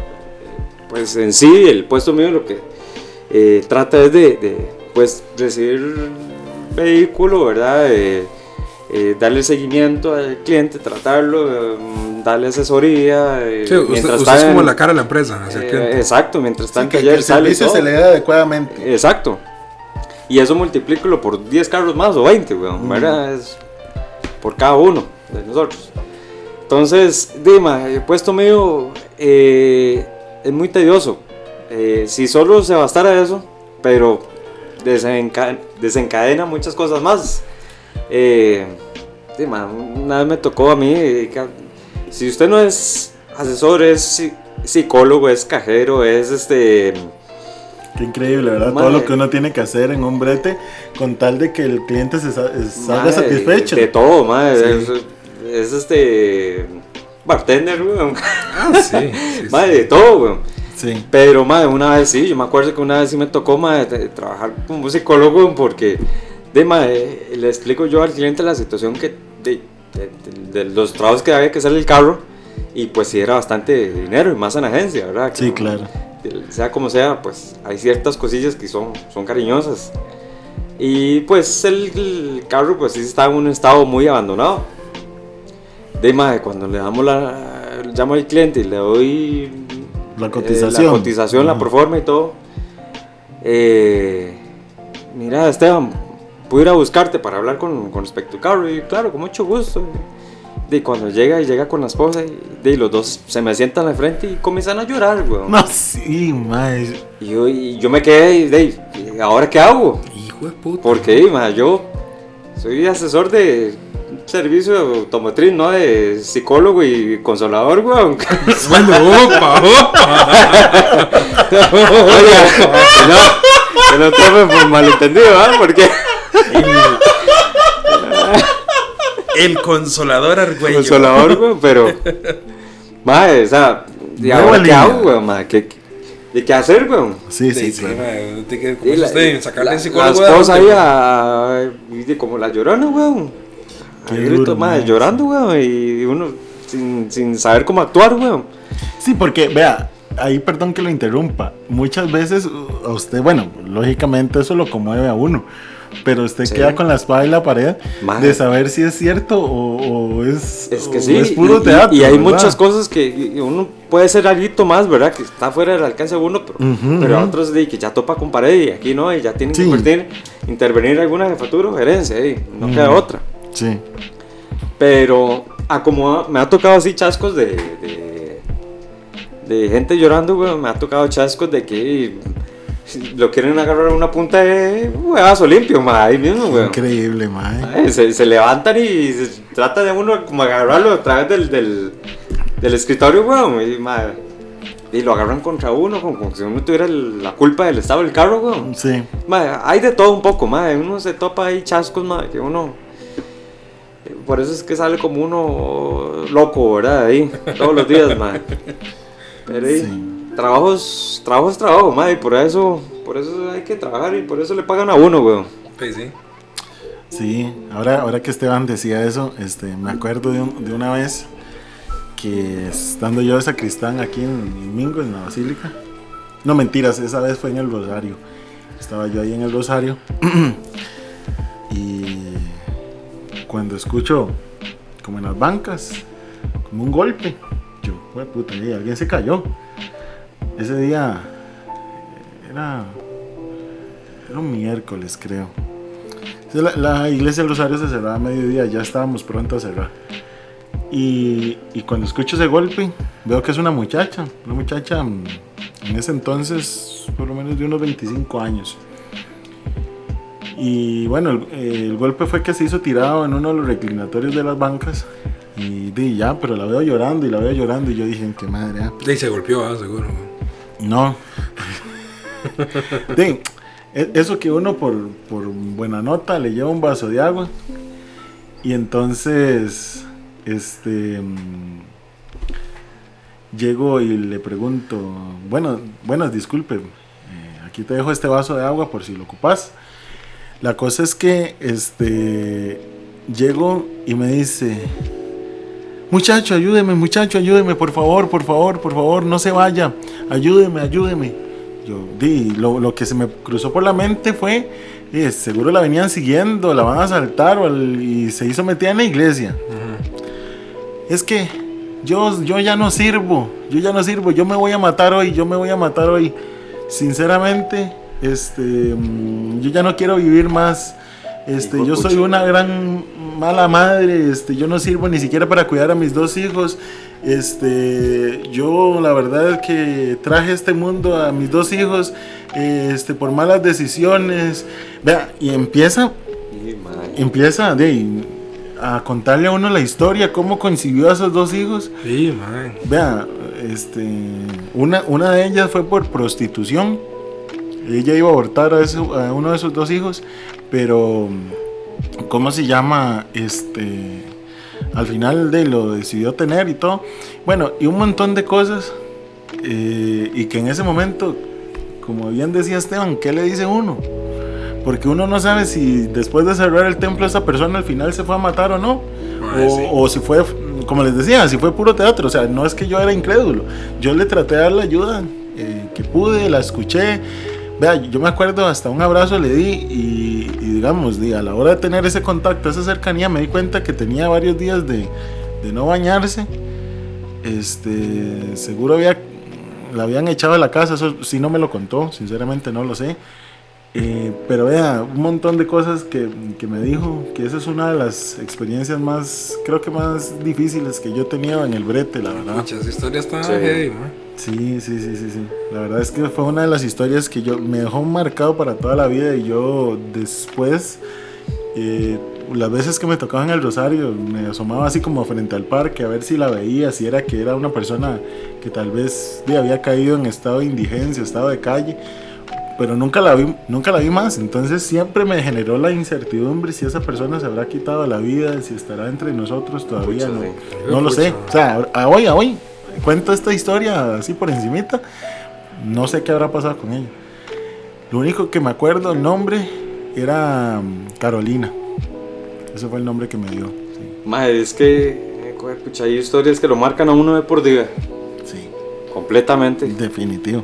pues en sí el puesto mío lo que eh, trata es de, de, pues recibir vehículo, ¿verdad? Eh, eh, darle seguimiento al cliente, tratarlo, eh, darle asesoría. eh, Sí, usted, mientras usted está es como en- la cara de la empresa eh, exacto, mientras está Sí, en que, el sale servicio todo. se le dé adecuadamente. Exacto. Y eso multiplícalo por 10 carros más o 20, weón. ¿verdad? Es por cada uno de nosotros. Entonces, Dima, el puesto mío eh, es muy tedioso. Eh, si solo se bastara eso, pero desenca- desencadena muchas cosas más. Eh, Dima, una vez me tocó a mí, eh, si usted no es asesor, es psi- psicólogo, es cajero, es este... Qué increíble, ¿verdad? Madre. Todo lo que uno tiene que hacer en un brete con tal de que el cliente se sa- salga satisfecho. De todo, madre. Sí. Es, es este. Bartender, weón. Ah, sí. sí, sí. [laughs] Madre, de todo, weón. Sí. Pero, madre, una vez sí, yo me acuerdo que una vez sí me tocó, madre, de- trabajar como psicólogo, weón, porque, de, madre, le explico yo al cliente la situación que, de, de- los trabajos que había que hacer el carro, y pues sí era bastante dinero, y más en agencia, ¿verdad? Sí, claro. sea como sea, pues hay ciertas cosillas que son, son cariñosas. Y pues el, el carro pues sí está en un estado muy abandonado. De más, cuando le damos la, llamo al cliente y le doy La eh, cotización. la, cotización, la Ajá. proforma y todo. eh, mira, Esteban, puedo ir a buscarte para hablar con, con respecto al carro. Y claro, con mucho gusto. De cuando llega y llega con la esposa, y de los dos se me sientan al frente y comienzan a llorar, weón. No, sí, mae. Y yo, y yo me quedé, y, de, ¿y ¿ahora qué hago? Hijo de puta. Porque, ma, yo soy asesor de servicio automotriz, no de psicólogo y consolador, weón. [laughs] Bueno, opa, opa. [laughs] Oye, que [laughs] no, que no tomen por malentendido, ¿ah? Porque El consolador argüello. consolador, weón, pero. Madre, o sea, ¿y ahora qué hago, ma? ¿Qué, qué, ¿Y qué hacer, weón? Sí, sí, Sí, tiene que- Y ¿Cómo es usted? Sacarle la, el psicólogo la de esposa ahí a, de como la llorona, weón. Qué A grito, madre, llorando, weón, y uno sin, sin saber cómo actuar, weón. Sí, porque, vea, ahí perdón que lo interrumpa. Muchas veces a usted, bueno, lógicamente eso lo conmueve a uno. Pero usted Sí. queda con la espada en la pared de saber si es cierto o, o es, Es que o sí, es puro y, teatro. y hay ¿verdad? muchas cosas que uno puede ser algo más, ¿verdad? Que está fuera del alcance de uno, pero, Ujú, pero ujú. otros de que ya topa con pared y aquí no, y ya tienen Sí. que invertir, intervenir alguna jefatura o gerencia, y no queda otra. Sí. Pero a como ha- me ha tocado así chascos de, de, de gente llorando, güey, me ha tocado chascos de que lo quieren agarrar a una punta de huevazo limpio, ma, ahí mismo, güey. Increíble. Ay, Se, se levantan y se trata de uno como agarrarlo a través del, del, del escritorio, weón. Y, ma, y lo agarran contra uno, como, como si uno tuviera el- la culpa del estado del carro, weón. Sí. Ma, hay de todo un poco, ma. Uno se topa ahí chascos, ma, que uno. Por eso es que sale como uno loco, ¿verdad? Ahí, todos los días, ma. Pero ahí, Sí. Trabajos, trabajo es trabajo, ma. Y por eso, por eso hay que trabajar y por eso le pagan a uno, weón. Sí, sí. Sí, ahora, ahora que Esteban decía eso, este, me acuerdo de, un- de una vez que estando yo de sacristán aquí en, en Mingo, en la Basílica. No mentiras, esa vez fue en el Rosario. Estaba yo ahí en el Rosario. [clears throat] y cuando escucho, como en las bancas, como un golpe, yo, "Jue puta, y alguien se cayó. Ese día era, era un miércoles, creo. La, iglesia del Rosario se cerraba a mediodía, ya estábamos pronto a cerrar. Y, y cuando escucho ese golpe, veo que es una muchacha, una muchacha mm, en ese entonces por lo menos de unos 25 años. Y bueno, el, eh, golpe fue que se hizo tirado en uno de los reclinatorios de las bancas. Y di ya, pero la veo llorando y la veo llorando. Y yo dije, qué madre. ah". Sí, se golpeó, ah, seguro. No. [laughs] Di, e- eso que uno por, por buena nota le lleva un vaso de agua. Y entonces, este, mm, llego y le pregunto, bueno, buenas, disculpe, eh, aquí te dejo este vaso de agua por si lo ocupas. La cosa es que, este, llego y me dice, muchacho, ayúdeme, muchacho, ayúdeme, por favor, por favor, por favor, no se vaya, ayúdeme, ayúdeme. Yo di, lo, lo que se me cruzó por la mente fue, eh, seguro la venían siguiendo, la van a asaltar o y se hizo metida en la iglesia. Es que yo, yo ya no sirvo, yo ya no sirvo, yo me voy a matar hoy, yo me voy a matar hoy. Sinceramente, este, mm, yo ya no quiero vivir más. Este, yo soy una gran mala madre, este, yo no sirvo ni siquiera para cuidar a mis dos hijos. Este, yo la verdad es que traje este mundo a mis dos hijos este, por malas decisiones. Vea, y empieza empieza de, a contarle a uno la historia, cómo concibió a esos dos hijos. Sí, man. Vea, este, una, una de ellas fue por prostitución. Ella iba a abortar a, a uno de sus dos hijos, pero ¿cómo se llama? Este, al final de lo decidió tener y todo. Bueno, y un montón de cosas. eh, y que en ese momento, como bien decía Esteban, ¿qué le dice uno? Porque uno no sabe si después de cerrar el templo esa persona al final se fue a matar o no. Ay, o, sí. o si fue, como les decía, si fue puro teatro. O sea, no es que yo era incrédulo. Yo le traté de dar la ayuda eh, que pude, la escuché. Vea, yo me acuerdo, hasta un abrazo le di y, y digamos, di, a la hora de tener ese contacto, esa cercanía, me di cuenta que tenía varios días de, de no bañarse. Este, seguro había, la habían echado de la casa, eso sí no me lo contó, sinceramente no lo sé. Eh, pero vea, un montón de cosas que, que me dijo, que esa es una de las experiencias más, creo que más difíciles que yo he tenido en el brete, la verdad. Pucha, esa historia está Sí. heavy, man. Sí, sí, sí, sí, sí. La verdad es que fue una de las historias que yo me dejó marcado para toda la vida y yo después, eh, las veces que me tocaba en el Rosario, me asomaba así como frente al parque a ver si la veía, si era que era una persona que tal vez sí, había caído en estado de indigencia, estado de calle, pero nunca la vi, nunca la vi más. Entonces siempre me generó la incertidumbre si esa persona se habrá quitado la vida, si estará entre nosotros todavía, no, sí. no lo sé. O sea, a hoy, a hoy, cuento esta historia así por encimita, no sé qué habrá pasado con ella. Lo único que me acuerdo, el nombre, era mm, Carolina. Ese fue el nombre que me dio. Sí, mae, es que, eh, pucha, hay historias que lo marcan a uno de por vida, sí, completamente. definitivo.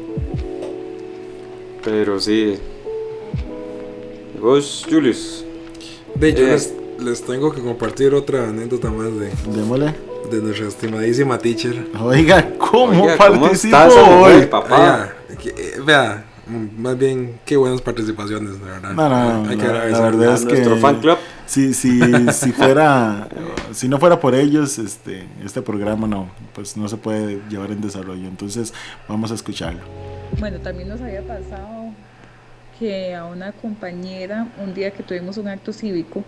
Pero sí. Vos, Julius. De hecho, Eh. les, les tengo que compartir otra anécdota más de, Démosle. De nuestra estimadísima teacher. Oiga, ¿cómo Oiga, participo estás, hoy? hombre, papá? Eh, vea, mm, más bien, qué buenas participaciones, de verdad. No, no, no, Hay que la- la verdad es nuestro que- fan club. Si, si, [laughs] si fuera, si no fuera por ellos, este, este programa no, pues no se puede llevar en desarrollo. Entonces, vamos a escucharlo. Bueno, también nos había pasado que a una compañera, un día que tuvimos un acto cívico,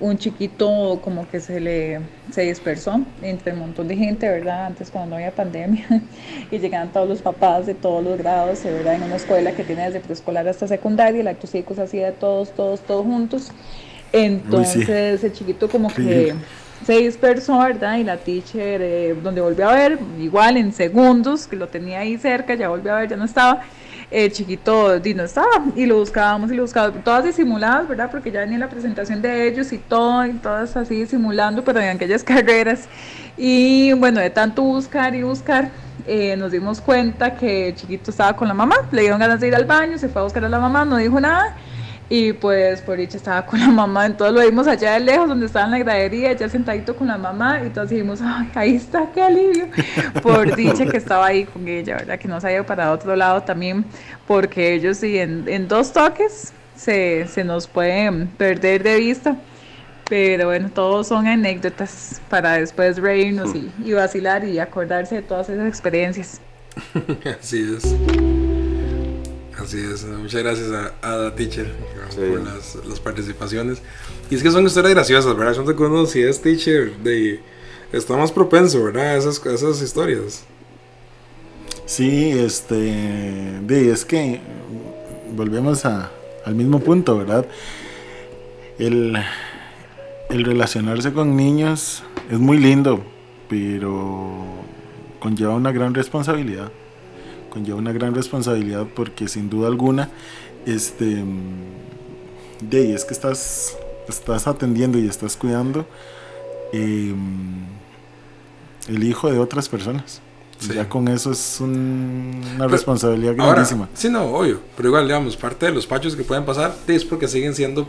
un chiquito como que se le se dispersó entre un montón de gente, ¿verdad? Antes cuando no había pandemia [laughs] y llegaban todos los papás de todos los grados, ¿verdad? En una escuela que tiene desde preescolar hasta secundaria, el acto cívico se hacía de todos, todos, todos juntos. Entonces el chiquito como Sí. que se dispersó, ¿verdad? Y la teacher, eh, donde volvió a ver, igual en segundos, que lo tenía ahí cerca, ya volvió a ver, ya no estaba. El chiquito no estaba y lo buscábamos y lo buscábamos, todas disimuladas, ¿verdad? Porque ya venía la presentación de ellos y todo, y todas así disimulando, pero en aquellas [laughs] carreras. Y bueno, de tanto buscar y buscar, eh, nos dimos cuenta que chiquito estaba con la mamá, le dieron ganas de ir al baño, se fue a buscar a la mamá, no dijo nada. Y pues por dicha estaba con la mamá, entonces lo vimos allá de lejos donde estaba en la gradería, ya sentadito con la mamá, y entonces dijimos, ay, ahí está, qué alivio. [laughs] Por dicha que estaba ahí con ella, ¿verdad? Que no se había para otro lado también, porque ellos sí, en, en dos toques se, se nos pueden perder de vista. Pero bueno, todos son anécdotas para después reírnos y, y vacilar y acordarse de todas esas experiencias. [laughs] Así es. Así es. Muchas gracias a, a la teacher Sí. por las, las participaciones. Y es que son historias graciosas, ¿verdad? Siento que uno, si es teacher, de, está más propenso, ¿verdad? A esas, esas historias. Sí, este, de, es que volvemos a, al mismo punto, ¿verdad? El, el relacionarse con niños es muy lindo, pero conlleva una gran responsabilidad. Conlleva una gran responsabilidad porque sin duda alguna, este, de, es que estás, estás atendiendo y estás cuidando em, el hijo de otras personas. Sí. Ya con eso es un- una Pero responsabilidad Ahora, grandísima. sí, no, obvio. Pero igual, digamos, parte de los pachos que pueden pasar es porque siguen siendo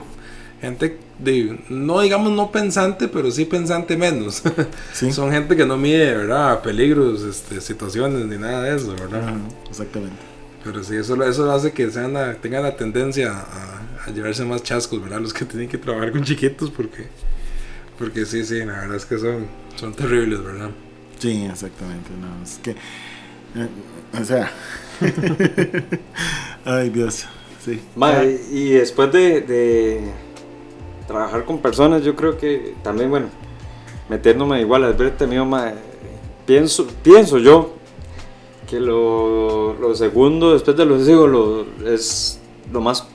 gente de, no digamos no pensante, pero sí pensante menos. [laughs] Sí. Son gente que no mide, ¿verdad? Peligros, este, situaciones ni nada de eso, ¿verdad? Ajá, exactamente. Pero sí, eso, eso hace que sean la- tengan la tendencia a, a llevarse más chascos, ¿verdad? Los que tienen que trabajar con chiquitos, porque, porque sí, sí, la verdad es que son, son terribles, ¿verdad? Sí, exactamente. No, es que. eh, o sea. [laughs] [laughs] Ay, Dios. Sí. Ma, y después de, de trabajar con personas, yo creo que también, bueno, metiéndome igual al haber tenido, ma, pienso, pienso yo que lo, lo segundo, después de los hijos, lo, es lo más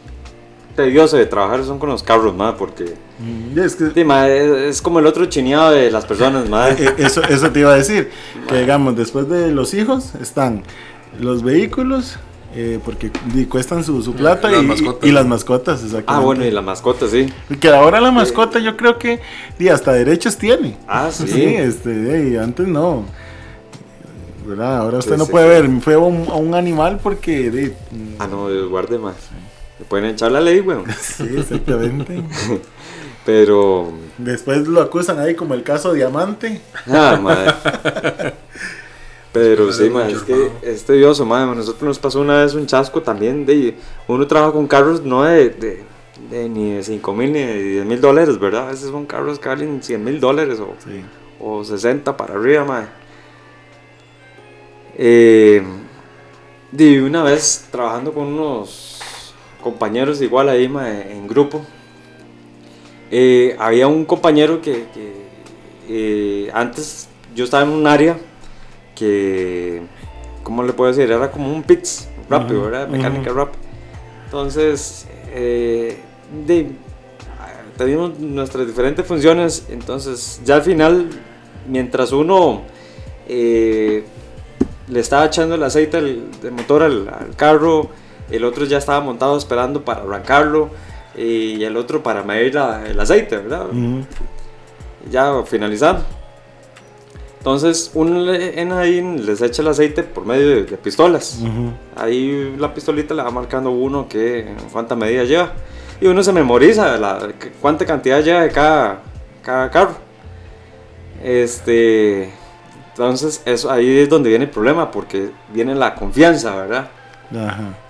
tedioso de trabajar son con los carros, ma, porque Mm, es que. sí, ma, es, es como el otro chineado de las personas, ma. [laughs] Eh, Eso, eso te iba a decir. Que digamos, después de los hijos están los vehículos, eh, porque cuestan su, su plata Las y, mascotas. y las mascotas, exactamente. Ah, bueno, y la mascota, sí. Que ahora la mascota yo creo que di, hasta derechos tiene. Ah, [laughs] sí. Sí, este, y antes no. ¿Verdad? Ahora usted Sí, no sí, puede ver fue a un, animal porque di, Ah, no, Dios guarde más. Le pueden echar la ley, weón. [laughs] sí, exactamente. [laughs] Pero. Después lo acusan ahí como el caso Diamante. Ah, madre. Pero sí, mucho es que es tedioso, madre. A nosotros nos pasó una vez un chasco también de... Uno trabaja con carros no de, de, de ni de 5 mil ni de 10 mil dólares, ¿verdad? A veces son carros que valen 100 mil dólares o, Sí. o 60 para arriba, madre. Eh, una vez trabajando con unos compañeros igual ahí, madre, en grupo. eh, había un compañero que, que, eh, antes yo estaba en un área que, ¿cómo le puedo decir? Era como un pits rápido, Ujú, ¿verdad? Mecánica ujú. rápida. Entonces, eh, de, teníamos nuestras diferentes funciones, entonces ya al final, mientras uno eh, le estaba echando el aceite del, motor al, al carro, el otro ya estaba montado esperando para arrancarlo y el otro para medir la- el aceite, ¿verdad? Ya finalizando. Entonces, uno le- en ahí les echa el aceite por medio de, de pistolas. Ahí la pistolita le va marcando uno que cuánta medida lleva. Y uno se memoriza la, cuánta cantidad lleva de cada, cada carro. Este, entonces, eso, ahí es donde viene el problema, porque viene la confianza, ¿verdad?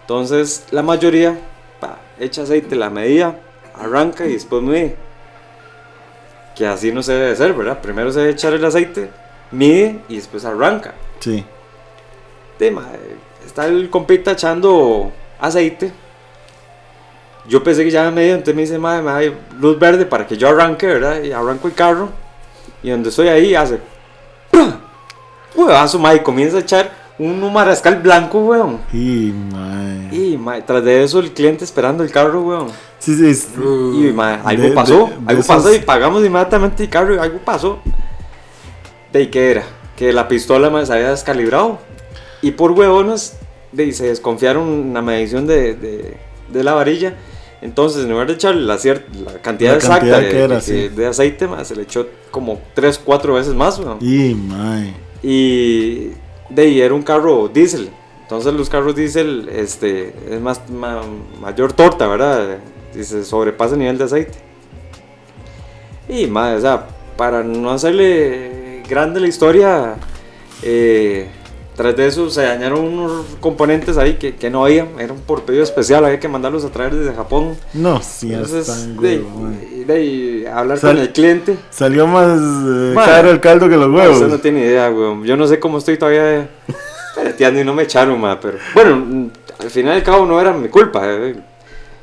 Entonces, la mayoría pa, echa aceite, la medida, arranca y después mide. Que así no se debe ser, ¿verdad? Primero se debe echar el aceite, mide y después arranca. Sí. De, ma, está el compita echando aceite. Yo pensé que ya me medio, entonces me dice, madre, me da luz verde para que yo arranque, ¿verdad? Y arranco el carro. Y donde estoy ahí hace. Huevazo, madre, y comienza a echar un marascal blanco, weón. Y, mae. Y ma, tras de eso el cliente esperando el carro, weón. Sí, sí. Y ma, algo De- pasó, de- de algo esos- pasó y pagamos inmediatamente el carro y algo pasó. ¿De qué era? Que la pistola ma, se había descalibrado. Y por huevones de, se desconfiaron la medición de, de- de la varilla. Entonces, en lugar de echarle la, la cantidad La exacta cantidad de, era, de- sí. de aceite, ma, se le echó como 3, 4 veces más, weón. Y, mae. Y de ahí era un carro diésel. Entonces los carros diésel este, es más, ma- mayor torta, ¿verdad? Y se sobrepasa el nivel de aceite. Y más, o sea, para no hacerle grande la historia, eh, tras de eso se dañaron unos componentes ahí que, que no había, eran por pedido especial, había que mandarlos a traer desde Japón. No, sí, Entonces, están de, de ahí hablar Sal- con el cliente. Salió más eh, caro el caldo que los huevos. usted no tiene idea, weón. Yo no sé cómo estoy todavía [laughs] peleteando y no me echaron, ma, pero... Bueno, mm, al final y al cabo no era mi culpa. eh.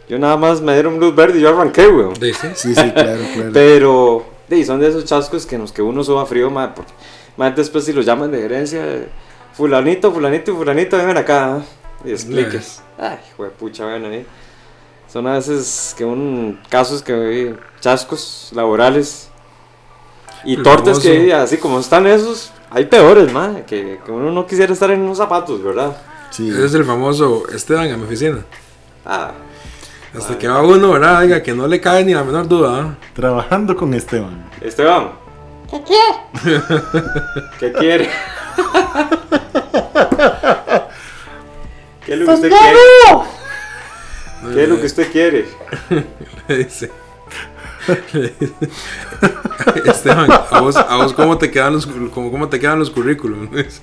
Yo nada más me dieron luz verde y yo arranqué, weón. Sí, sí, claro, claro. Pero, de, son de esos chascos que en los que uno suba frío, ma, porque más después si los llaman de gerencia, fulanito, fulanito y fulanito, vengan acá ¿eh? y expliques. Ay, pucha, ven ahí. Son a veces que un casos que chascos laborales y tortas que famoso- así como están esos, hay peores, ma, que, que uno no quisiera estar en unos zapatos, ¿verdad? Sí. Ese es el famoso Esteban a mi oficina. Ah, Hasta que va uno, ¿verdad? Diga que no le cae ni la menor duda. ¿ah? Trabajando con Esteban. Esteban. ¿Qué quiere? [laughs] ¿Qué quiere? ¿Qué es lo que usted quiere? ¿Qué es lo que usted quiere? [laughs] Le dice. [laughs] Esteban, ¿a vos, a vos cómo, te quedan los, cómo, cómo te quedan los currículums?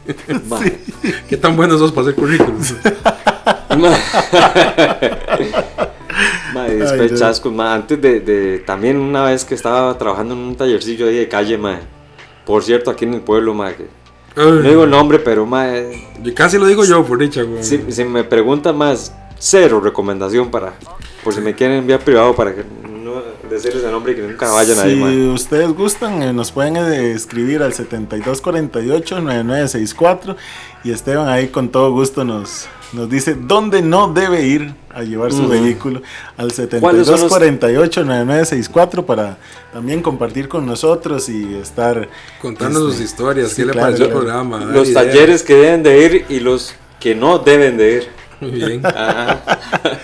¿Qué tan buenos sos para hacer currículums? Mae, después Ay, chascos. Antes de, de- También una vez que estaba trabajando en un tallercillo ahí de calle, mae. Por cierto, aquí en el pueblo, mae. que- No digo el nombre, pero, mae. Yo casi lo digo yo, por dicha, güey. Si, si me preguntan más, cero recomendación para. Por si me quieren enviar privado para que el nombre y que nunca vayan ahí, si mae. ustedes gustan, eh, nos pueden eh, escribir al 7248-9964 y Esteban ahí con todo gusto nos, nos dice dónde no debe ir a llevar su Ujú. vehículo al ¿Cuáles son los- 7248-9964 para también compartir con nosotros y estar Contarnos este, sus historias, sí, qué le claro, pareció el claro. programa. dar Los ideas. talleres que deben de ir y los que no deben de ir. Muy bien. Ajá. [laughs]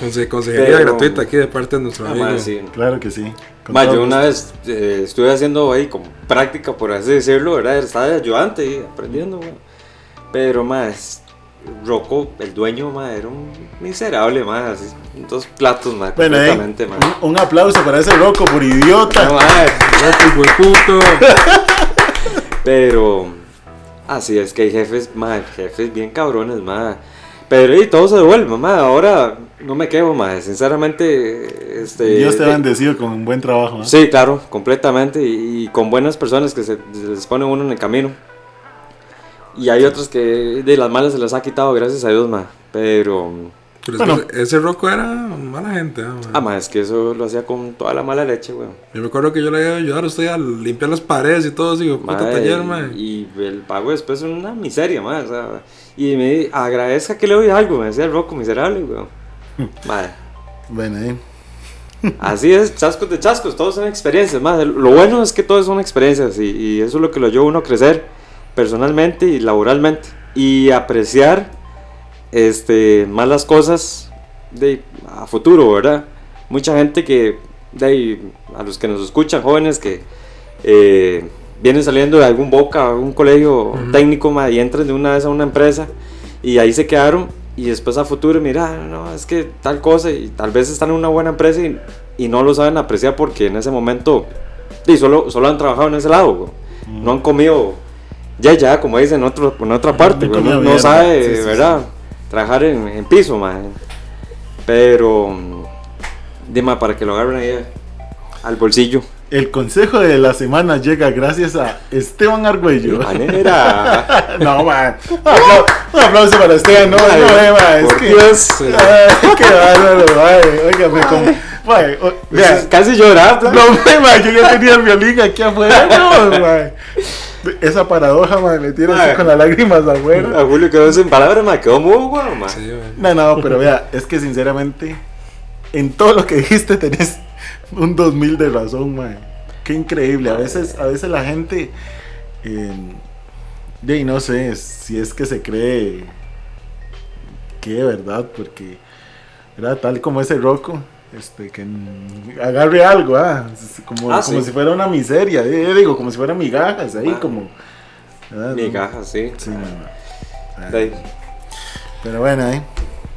Conse- consejería Pero- gratuita aquí de parte de nuestro Ah, amigo. sí. Claro que sí. todo yo una vez eh, estuve haciendo ahí como práctica, por así decirlo, ¿verdad? Estaba de ayudante y aprendiendo, ma. Pero, más Rocco, el dueño, ma, era un miserable. Así, dos platos, ma, Bueno, eh, un, un aplauso para ese loco por idiota. No. [laughs] [laughs] Pero, así es que hay jefes, ma, jefes bien cabrones, ma. Pero y todo se devuelve, mamá. Ahora no me quejo, ma. Sinceramente, este. Dios te ha eh, bendecido con un buen trabajo. ¿eh? Sí, claro, completamente. Y, y con buenas personas que se, se les pone uno en el camino. Y hay otros que de las malas se las ha quitado, gracias a Dios, ma. Pero, Pero es Bueno. que ese Rocco era mala gente. ah, mae. ah, ma, es que eso lo hacía con toda la mala leche, weón. Yo me acuerdo que yo le iba a ayudar a usted a limpiar las paredes y todo así, puta taller, mae. Y el pago después es una miseria, ma. O sea, y me agradezca que le doy algo, me decía el roco miserable, weón. [laughs] Ma, Bueno, ahí. [laughs] Así es, chascos de chascos, todos son experiencias. Más, lo bueno es que todos son experiencias y, y eso es lo que lo lleva a uno a crecer personalmente y laboralmente y apreciar este, más las cosas de, a futuro, ¿verdad? Mucha gente que, de a los que nos escuchan, jóvenes que eh, vienen saliendo de algún boca, algún colegio técnico ma, y entran de una vez a una empresa y ahí se quedaron y después a futuro mira, no, es que tal cosa y tal vez están en una buena empresa y, y no lo saben apreciar porque en ese momento y solo, solo han trabajado en ese lado, no han comido ya, ya, como dicen en, otro, en otra parte, no, no sabe, sí, sí, ¿verdad? Trabajar en, en piso, man. Pero, dime, para que lo agarren ahí al bolsillo. El consejo de la semana llega gracias a Esteban Argüello. Manera. [laughs] no, man. Un apla- un aplauso para Esteban. No, no, eh, man. Es que. Dios. Ay, qué bárbaro. Óigame, como. o- vea, Casi llorar, plan. No, man, yo ya tenía el violín aquí afuera. No, man. Esa paradoja, man, me tiene así con las lágrimas afuera. A Julio quedó sin palabras, me quedó muy bueno, man. Sí, mae. No, no, pero vea, es que sinceramente, en todo lo que dijiste tenés un 2000 de razón, man. Qué increíble. A veces, a veces la gente, eh, de ahí no sé si es que se cree que de verdad, porque, ¿verdad? Tal como ese roco. Este, que mm, agarre algo, ah, como, Ah, como sí. si fuera una miseria, eh, digo, como si fueran migajas ahí, Ah. como. ¿verdad? Migajas, sí. Sí. Ah, De ahí. Pero bueno, eh.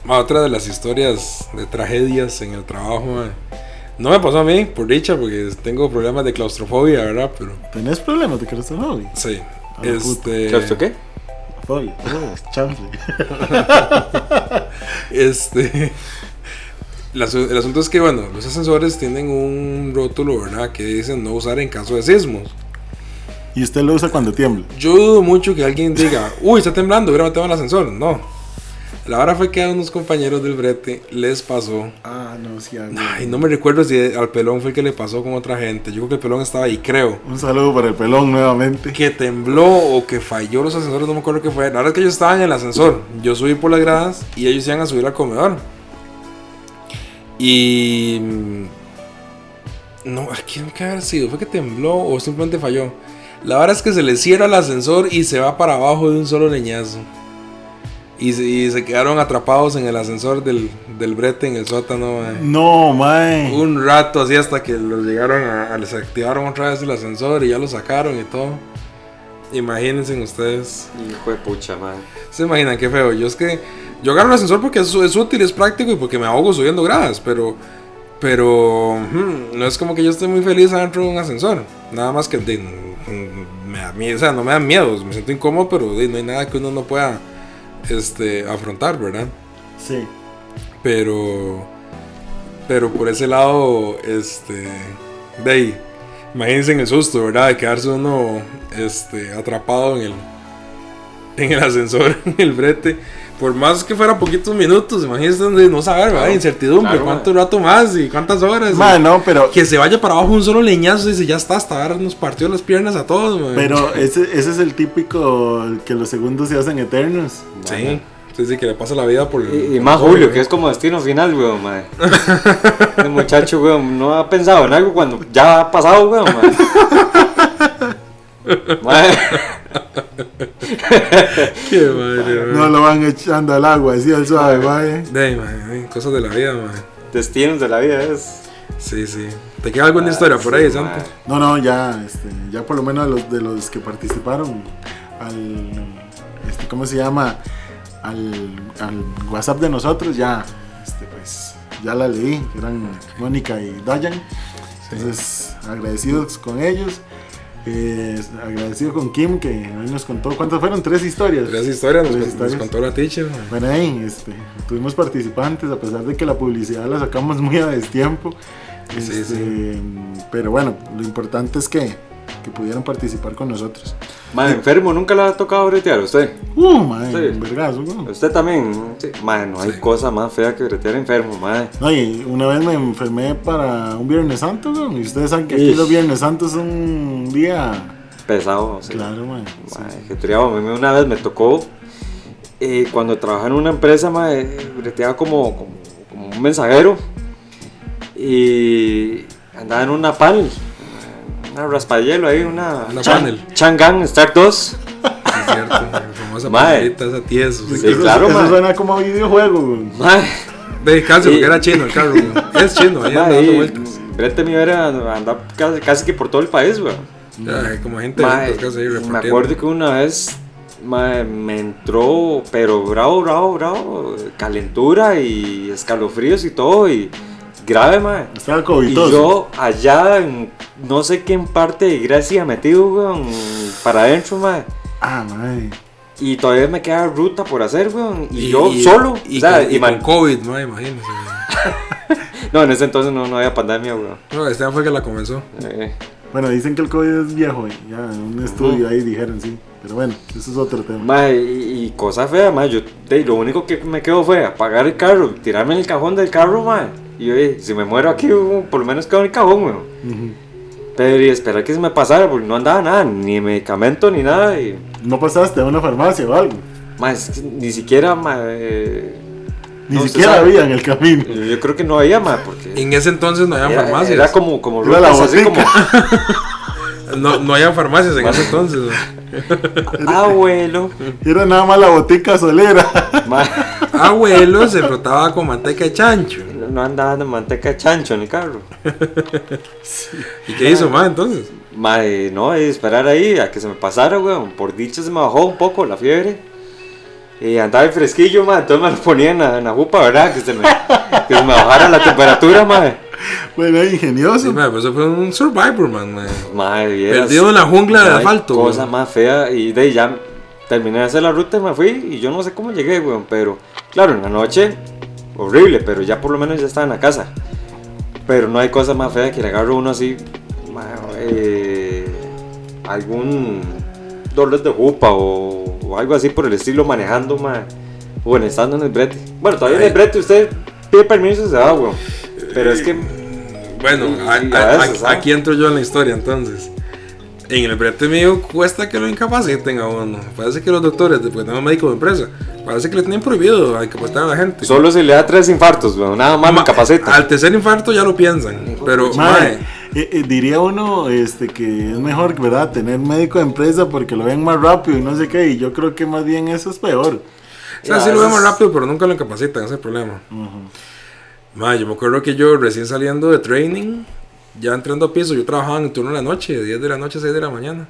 Otra de las historias de tragedias en el trabajo, mae. No me pasó a mí, por dicha, porque tengo problemas de claustrofobia, ¿verdad? Pero ¿Tenés problemas de claustrofobia? sí. Ah. Este. ¿Claustro qué? Fobia. Oh, chanfle. [laughs] Este. El asu- el asunto es que, bueno, los ascensores tienen un rótulo, ¿verdad? Que dicen no usar en caso de sismos. Y usted lo usa cuando tiembla. Yo dudo mucho que alguien diga, uy, está temblando, hubiera matado el ascensor. No. La hora fue que a unos compañeros del brete les pasó. Ah, no, sí, algo. Ay, no me recuerdo si al pelón fue el que le pasó con otra gente. Yo creo que el pelón estaba ahí, creo. Un saludo para el pelón nuevamente. Que tembló o que falló los ascensores, no me acuerdo qué fue. La verdad es que ellos estaban en el ascensor. Yo subí por las gradas y ellos iban a subir al comedor. Y. mm, No, ¿quién qué habrá sido? ¿Fue que tembló o simplemente falló? La verdad es que se le cierra el ascensor y se va para abajo de un solo leñazo. Y se, y se quedaron atrapados en el ascensor del, del brete en el sótano. mae. No, mae. Un rato así hasta que los llegaron a, a- les activaron otra vez el ascensor y ya lo sacaron y todo. Imagínense ustedes. Hijo de pucha, man. Se imaginan qué feo. Yo es que yo agarro el ascensor porque es, es útil, es práctico y porque me ahogo subiendo gradas, pero Pero no es como que yo esté muy feliz adentro de un ascensor. Nada más que de- me da miedo, o sea, no me da miedo, me siento incómodo, pero de, no hay nada que uno no pueda este, afrontar, ¿verdad? Sí. Pero, pero por ese lado, este, de ahí, imagínense en el susto, ¿verdad? De quedarse uno este, atrapado en el, en el ascensor, [laughs] en el brete. Por más que fuera poquitos minutos, imagínense no saber, ¿verdad? Claro, Incertidumbre, claro, cuánto rato más y cuántas horas. y- Ma, no, pero, que se vaya para abajo un solo leñazo y dice, ya está, hasta ahora nos partió las piernas a todos, man. pero ese, ese es el típico que los segundos se hacen eternos. Sí, sí, sí, que le pasa la vida por... Y, más Julio, que es como destino final, weón, madre. [laughs] El muchacho, weón, no ha pensado en algo cuando ya ha pasado, weón, madre. [laughs] Madre, Qué madre, man. No lo van echando al agua, así al suave, man, ahí, cosas de la vida, man. destinos de la vida es. Sí, sí. ¿Te queda alguna historia por ahí, Ah, madre. No, no, ya, este, ya por lo menos los, de los que participaron al, este, ¿cómo se llama? Al, al WhatsApp de nosotros, ya, este, pues, ya la leí, eran Mónica y Dayan. Entonces, agradecidos con ellos. Eh, agradecido con Kim, que hoy nos contó, ¿cuántas fueron? Tres historias. Tres historias nos, Tres nos historias. contó la teacher. Bueno, ahí, este, tuvimos participantes, a pesar de que la publicidad la sacamos [laughs] muy a destiempo. Sí, Este, Pero bueno, lo importante es que, que pudieran participar con nosotros. Madre, enfermo, nunca le ha tocado bretear a usted. Uh, madre, Sí. un vergazo, weón. Usted también. Sí. Madre, no hay Sí. cosa más fea que bretear enfermo, madre. No, y una vez me enfermé para un Viernes Santo, weón, y ustedes saben que aquí los Viernes Santos son un día. Pesado, sí. Claro, sí. Madre, que triaba. A mí una vez me tocó, eh, cuando trabajaba en una empresa, madre, breteaba como, como, como un mensajero y andaba en una panel, una raspahielo ahí, una, Una Chan- panel. Chang'an Star 2. Sí, es cierto. La famosa Mae. panelita, esa tieso. Sí, Sí, eso, claro, eso man. suena como a videojuego, weón. Madre, De Y- porque era chino el carro, weón. Es chino, ahí anda dando vueltas. Brete mío era andar casi, casi que por todo el país, weón. Ya, como gente Mae, de casi ahí me acuerdo que una vez mae, me entró, pero bravo, bravo, bravo, calentura y escalofríos y todo, y grave, mae. Estaba Y covidoso. yo allá en no sé qué en parte de Grecia metido, weón, para adentro, mae. Ah, madre. Y todavía me queda ruta por hacer, weón. Y, yo solo, Y, o sea, con, y y man- con COVID, mae, imagínense. weón. [laughs] no, en ese entonces no, no había pandemia, weón. No, este fue que la comenzó. Eh, Bueno, dicen que el COVID es viejo, y ya en un estudio ahí dijeron sí. Pero bueno, eso es otro tema. Mae, y, y cosa fea, mae, yo de, lo único que me quedó fue apagar el carro, tirarme en el cajón del carro, mae. Y yo dije, si me muero aquí, por lo menos quedo en el cajón, weón. Pero y esperar que se me pasara, porque no andaba nada, ni medicamento, ni nada. Y, ¿No pasaste a una farmacia o algo? es que ni siquiera, eh, Ni No, siquiera sabe. había en el camino. yo creo que no había, mae, porque En ese entonces no había era, farmacias. era como, como Era la así como, [laughs] No, no había farmacias en ese entonces. [laughs] abuelo, Era nada más la botica solera. [laughs] Abuelo se frotaba con manteca de chancho. no- andaba de manteca de chancho en el carro. ¿Y qué hizo, mae, entonces? Mae, no, y esperar ahí a que se me pasara, weón. Por dicho se me bajó un poco la fiebre. Y andaba el fresquillo, mae. Entonces me lo ponía en la, en la jupa, ¿verdad? Que se, me, que se me bajara la temperatura, mae. Bueno, ingenioso. Sí, pues eso fue un Survivor, man. Mae, vieras, Perdido en la jungla de asfalto, Cosa más fea. Y de ahí ya terminé de hacer la ruta y me fui. Y yo no sé cómo llegué, weón. Pero, claro, en la noche, horrible. Pero ya por lo menos ya estaba en la casa. Pero no hay cosa más fea que le agarro uno así. eh, algún dolor de jupa o, o algo así por el estilo manejando, mae. Bueno, estando en el brete. Bueno, todavía en el brete usted pide permiso y se va, weón. Pero es que. Bueno, Y- a- y a- a veces, a- ¿ah? aquí entro yo en la historia entonces. En el brete mío cuesta que lo incapaciten a uno. Parece que los doctores, después de un médico de empresa, parece que le tienen prohibido a incapacitar a la gente. Solo si le da tres infartos. Nada más me Ma- incapacita. Al tercer infarto ya lo piensan. Pero, eh, eh, diría uno este, que es mejor, ¿verdad? Tener médico de empresa porque lo ven más rápido y no sé qué. Y yo creo que más bien eso es peor. o sea, Ya, sí lo vemos es- rápido, pero nunca lo incapacitan, ese es el problema. Mae, yo me acuerdo que yo recién saliendo de training, ya entrando a piso, yo trabajaba en el turno de la noche, de 10 de la noche a 6 de la mañana.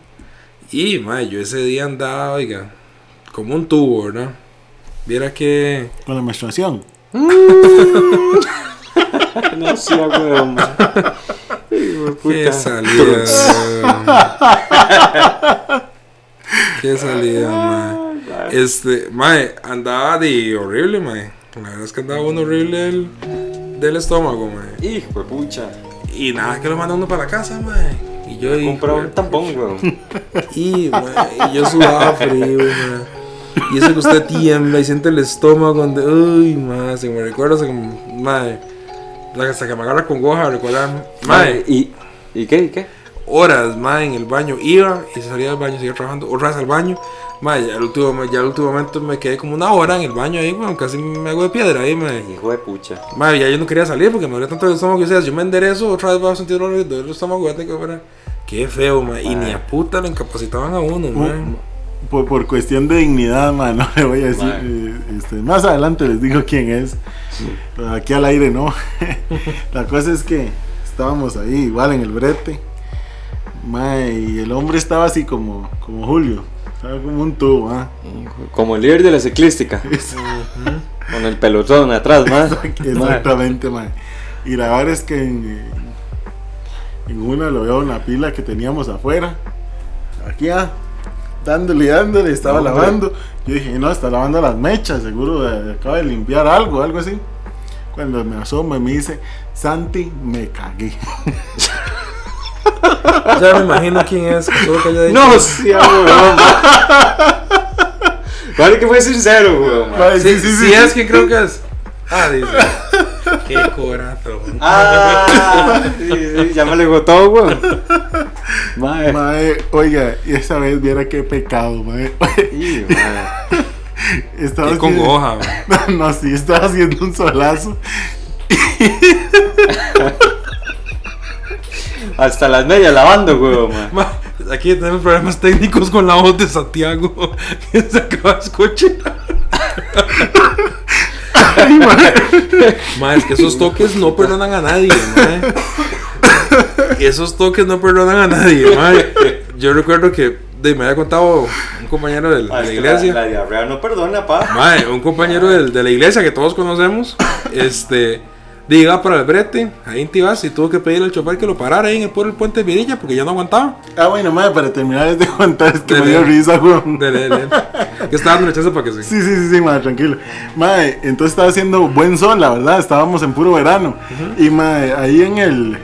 Y, mae, yo ese día andaba, oiga, como un tubo, ¿verdad? Viera que... Con la menstruación. [laughs] no sea weón, Qué salida. Qué salida, mae. Este, mae, andaba de horrible, mae. La verdad es que andaba uno horrible del, del estómago, mae. Hijo de pucha. Y nada, que lo manda uno para la casa, mae. Y yo Compró un tampón, weón. Y, mae, y yo sudaba frío. Y eso que usted tiembla y siente el estómago donde, uy, mae, se me recuerda, se me, hasta que me agarra con goja, recordar, mae, ¿Y, ¿Y qué? ¿Y qué? horas, mae, en el baño, iba y salía del baño, seguía trabajando, otras al baño, ya al último, ya al último momento me quedé como una hora en el baño ahí, weón, casi me hago de piedra ahí, mae. Hijo de pucha. Mae, ya yo no quería salir porque me dolía tanto el estómago que decía, yo me enderezo, otra vez voy a sentir dolor del estómago, voy a tener que. Qué feo, mae, y ni a puta lo incapacitaban a uno, mae. Por, por cuestión de dignidad, man, [laughs] no le voy a decir. Eh, este, más adelante les digo quién es. Pero aquí al aire no. [laughs] La cosa es que estábamos ahí, igual en el brete. mae, y el hombre estaba así como, como Julio. Estaba como un tubo, ¿ah? Como el líder de la ciclística. [laughs] Con el pelotón atrás, más. Exactamente, mae. Y la verdad es que en, en una lo veo en la pila que teníamos afuera. Aquí, ah, dándole y dándole, estaba No, hombre. lavando. Yo dije, no, está lavando las mechas, seguro de- acaba de limpiar algo, algo así. Cuando me asomo y me dice, Santi, me cagué. [laughs] [laughs] Ya me imagino quién es, solo que haya dicho. No, sí, weón. Vale que fue sincero, weón. Mae, Sí, sí, es quien creo que es. Ah, dice. Qué corazón. Ah, sí, sí, ya me le gotó, weón. Mae. Mae, oiga, y esa vez viera qué pecado, mae. Estaba Qué haciendo- congoja, [laughs] güey. No, sí, estaba haciendo un solazo. [laughs] Hasta las medias lavando, weón. mae. [laughs] Ma, Aquí tenemos problemas técnicos con la voz de Santiago [laughs] que se acaba de escuchar. [laughs] Ma, es que esos toques no perdonan a nadie, ma. Esos toques no perdonan a nadie, ma. Yo recuerdo que de, me había contado un compañero del- de Ah, la iglesia. La, la diarrea no perdona, pa. Mae, un compañero del- de la iglesia que todos conocemos, este, diga para el brete, ahí en Tibás, y tuvo que pedirle al chofer que lo parara ahí en el, por el puente de Virilla porque ya no aguantaba. Ah, bueno, mae, para terminar de contar, es que me Dele. dio risa, weón. De, de- de- que estaba dando chance para que se. Sí, sí, sí, sí, madre, tranquilo. Mae, entonces estaba haciendo buen sol, la verdad, estábamos en puro verano. Y mae, ahí en el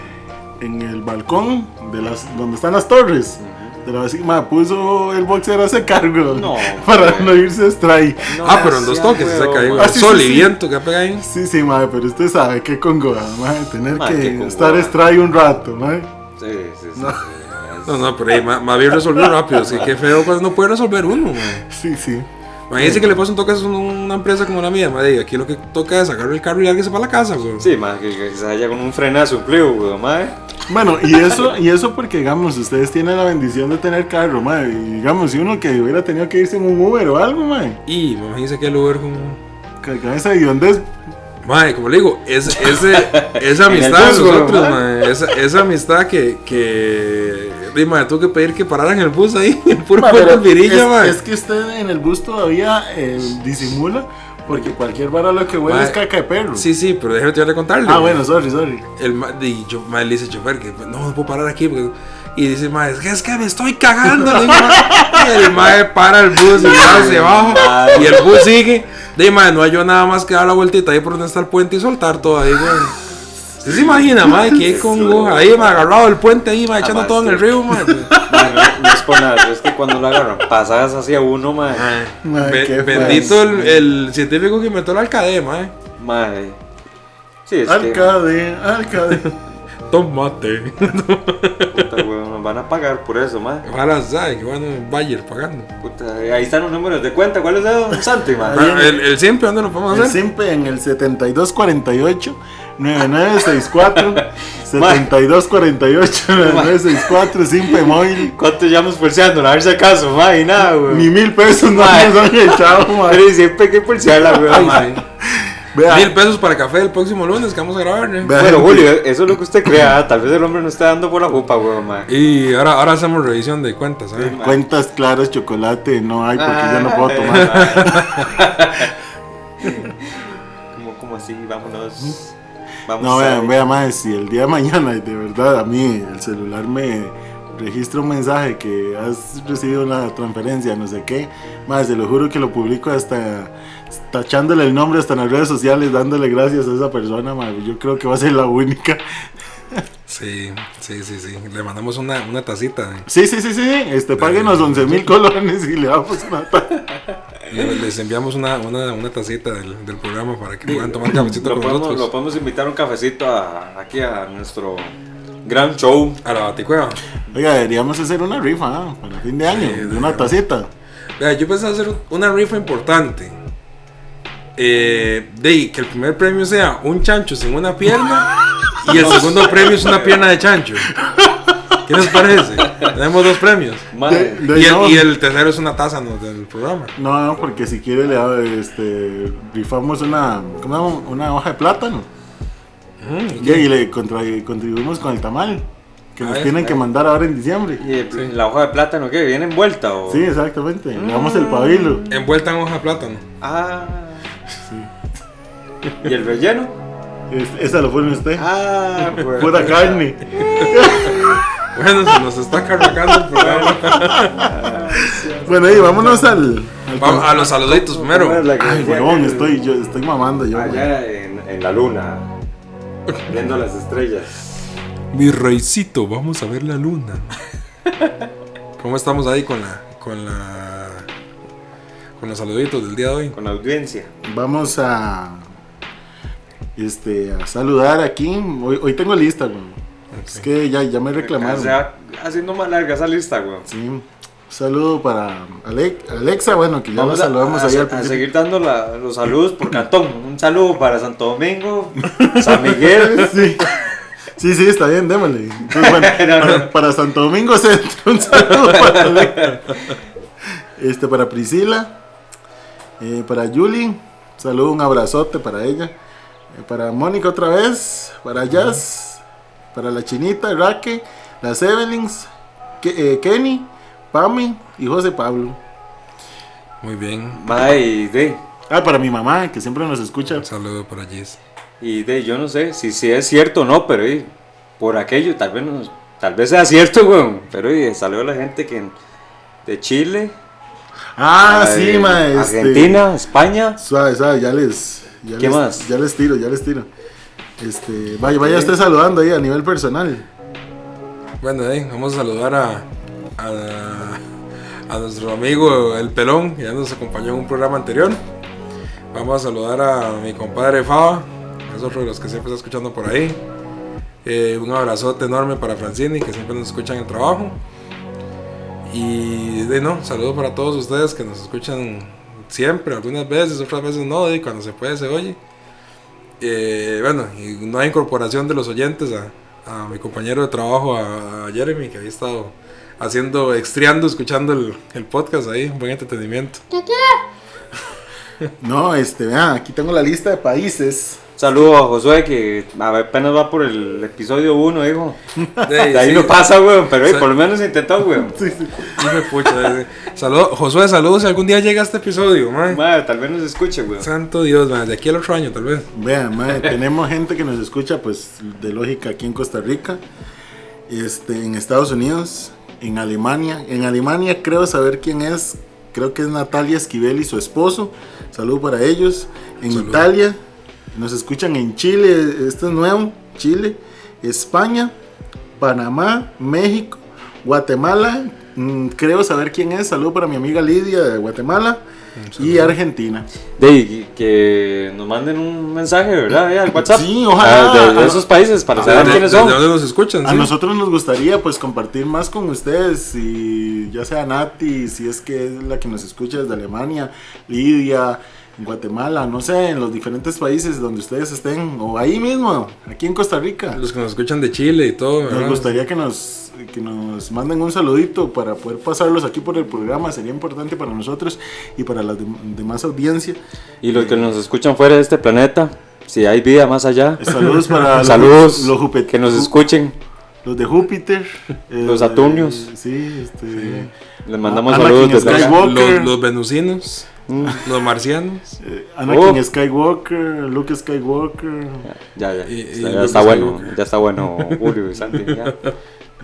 en el balcón de las donde están las torres. De la vecina, mae, puso el boxer a secar, weón. No, [laughs] para no irse a stray. No ah, pero en dos toques se seca ahí, güey. Ah, sí, Sol sí, y sí. viento que pega ahí. Sí, sí, mae, pero usted sabe qué congoja, mae, tener Mae, qué que estar stray un rato, mae. Sí, sí, sí. sí. No, no, pero ahí, más bien resolvió rápido. Así que qué feo cuando no puede resolver uno, mae. Sí, sí. Imagínense que le pasa un toque a un- una empresa como la mía, madre. Aquí lo que toca es sacar el carro y alguien se va a la casa, güey. Sí, mae, que, que se haya con un frenazo, un pliego, weón, mae. Bueno, y eso, y eso porque, digamos, ustedes tienen la bendición de tener carro, mae. Y digamos, si uno que hubiera tenido que irse en un Uber o algo, mae. Y imagínense que el Uber como. Que con esa hediondez, Mae, como le digo, es, ese, esa [laughs] amistad de nosotros, esa, esa amistad que, que di, mae, tuve que pedir que pararan el bus ahí, [laughs] en puro Ma, pero Virilla, es, es que usted en el bus todavía eh, disimula, porque cualquier vara lo que huele Ma, es caca de perro. Sí, sí, pero déjame te contarle. Ah, bueno, sorry, sorry. El ma, y yo, mae, le dice chofer que no, no puedo parar aquí porque... Y dice, mae, es que, es que me estoy cagando. y el mae para el bus y ya se baja. Y el bus sigue. De mae, no hay yo nada más que dar la vueltita ahí por donde está el puente y soltar todo ahí, güey. ¿Usted se imagina, [laughs] mae? Que con ahí, me agarrado el puente ahí, mae, echando todo en el río. [laughs] Mae, no, es por nada, es que cuando lo agarran, pasadas hacia uno, qué bendito el, el científico que inventó el alcade, mae. Mae. Sí, es que. Alcade, alcade. Tomate. Puta, weón, nos van a pagar por eso, mae. Ojalá sabe que van a Bayer pagando. Puta, ahí están los números de cuenta. ¿Cuál es de Don Santi, Ah, El, el siempre, ¿dónde lo podemos El hacer? simple en el 7248 9964 7248 9964 simple móvil. ¿Cuánto llevamos pulseando? A ver si acaso, mae, y nada, weón. Ni mil pesos no nos han echado, mae. Pero [laughs] siempre hay que pulsearla, weón, Ay, mae. sí. Vea, Mil pesos para café el próximo lunes que vamos a grabar, ¿eh? vea, Bueno, Julio, eso es lo que usted crea. ¿ah? Tal vez el hombre no está dando por la jupa, weón, mae. Y ahora, ahora hacemos revisión de cuentas, ¿sabes? Sí, Cuentas claras, chocolate, no hay porque yo no Ah, puedo eh. tomar. [laughs] Como, como así, vámonos. Vamos No, a vean, vean más, si el día de mañana de verdad a mí el celular me registra un mensaje que has recibido una transferencia, no sé qué, más se lo juro que lo publico hasta tachándole el nombre hasta en las redes sociales, dándole gracias a esa persona, ma, yo creo que va a ser la única. Sí, sí, sí, sí. Le mandamos una, una tacita. eh. Sí, sí, sí, sí, este, páguenos 11 mil colones y le damos una ta- Le- Les enviamos una, una, una tacita del, del programa para que puedan tomar cafecito Lo con podemos, lo nosotros. podemos invitar un cafecito a- aquí a nuestro gran show. A la baticueva. Oiga, deberíamos hacer una rifa ¿ah? para fin de año, de una tacita. Vea, yo pensé hacer una rifa importante. Eh, de que el primer premio sea un chancho sin una pierna y el segundo premio es una pierna de chancho. ¿Qué les parece? Tenemos dos premios. Madre, De- Y el, no. y el tercero es una taza ¿no? del programa. No, no, porque si quiere le da- este, rifamos una, ¿cómo una hoja de plátano. Mm, Y le contra- contribuimos con el tamal. Que A nos ver, tienen que mandar ahora en diciembre. ¿Y el- la hoja de plátano qué? ¿Viene envuelta o...? Sí, exactamente. Le damos el pabilo. Envuelta en hoja de plátano. Ah. ¿Y el relleno? Es- esa lo pone usted. Ah, pues. Pura carne. [laughs] Bueno, se nos está cargando el programa. [laughs] Bueno, ahí vámonos al. al Vamos a los saluditos primero. ¿Cómo es la que Ay, huevón, que- estoy, yo estoy mamando yo. Allá en, en la luna, viendo las estrellas. Mi reycito, vamos a ver la luna. ¿Cómo estamos ahí con la con la con los saluditos del día de hoy? Con la audiencia. Vamos a. Este, a saludar aquí. Hoy, hoy tengo lista, güey. Es que ya, ya me reclamaron. O sea, haciendo más larga esa lista, güey. Sí. Saludo para Ale- Alexa, bueno, que ya Vamos la a, saludamos a- ahí al a principio. seguir dando la- los saludos por cantón. Un saludo para Santo Domingo, San Miguel. [laughs] Sí. Sí, sí, está bien, démosle. Bueno, [laughs] para, para Santo Domingo [laughs] Centro, un saludo para Ale- Este, para Priscila, eh, para Julie, saludo, un abrazote para ella. Eh, para Mónica otra vez, para Jazz, para la Chinita, Raque, las Evelyn's, Ke- eh, Kenny, Pami y José Pablo. Muy bien. Ma, y de, Ah, para mi mamá, que siempre nos escucha. Un saludo para Gis. y de, yo no sé si, si es cierto o no, pero y, por aquello, tal vez, no- tal vez sea cierto, güey. Pero y, salió la gente que de Chile, Ah, sí, de ma, este, Argentina, España. Suave, suave, ya les. Ya ¿Qué les, más? Ya les tiro, ya les tiro. Este, vaya, vaya usted saludando ahí a nivel personal. Bueno, ahí vamos a saludar a, a, a nuestro amigo El Pelón, que ya nos acompañó en un programa anterior. Vamos a saludar a mi compadre Faba, es otro de los que siempre está escuchando por ahí. Eh, un abrazote enorme para Francini, que siempre nos escucha en el trabajo. Y de no, saludo para todos ustedes que nos escuchan siempre, algunas veces, otras veces no, y cuando se puede se oye. Eh, bueno, y no hay incorporación de los oyentes a, a mi compañero de trabajo, a, a Jeremy, que había estado haciendo, extriando, escuchando el, el podcast ahí, un buen entretenimiento. [laughs] No, este, vean, aquí tengo la lista de países. Saludo a Josué que apenas va por el episodio 1, hijo. De, ahí sí, no pasa, güey, pero Sí. ey, por lo menos intentó, güey. [laughs] hijo de pucha, eh, saludo- Josué, saludos si algún día llega este episodio, man. Madre, tal vez nos escuche, güey. Santo Dios, man, de aquí al otro año tal vez. Vean, madre, tenemos gente que nos escucha, pues, de lógica aquí en Costa Rica, este, en Estados Unidos, en Alemania. En Alemania creo saber quién es. Creo que es Natalia Esquivel y su esposo. Saludo para ellos. En Salud. Italia, nos escuchan en Chile, esto es nuevo, Chile, España, Panamá, México, Guatemala. mm, creo saber quién es. Saludo para mi amiga Lidia de Guatemala. Y Argentina. De que nos manden un mensaje, ¿verdad? Al WhatsApp. Sí, ojalá. Ah, de, de esos países para saber ¿De, quiénes de- son. de dónde nos escuchan? A sí? nosotros nos gustaría pues compartir más con ustedes y ya sea Nati, si es que es la que nos escucha desde Alemania, Lidia, Guatemala, no sé, en los diferentes países donde ustedes estén o ahí mismo, aquí en Costa Rica. Los que nos escuchan de Chile y todo, Nos gustaría que nos, que nos manden un saludito para poder pasarlos aquí por el programa, sería importante para nosotros y para la dem- demás audiencia. Y los que nos escuchan fuera de este planeta, si hay vida más allá. Saludos para [laughs] los- Saludos, los Jupet- que nos escuchen. Los de Júpiter. eh, Los Saturnios. Sí, este... Les mandamos Anakin saludos desde. Los, los venusinos. Mm, Los marcianos. Eh, Anakin Oh. Skywalker, Luke Skywalker, ya, ya. Y- y está, ya está bueno. Ya está bueno, Julio y Santi. ya. [laughs]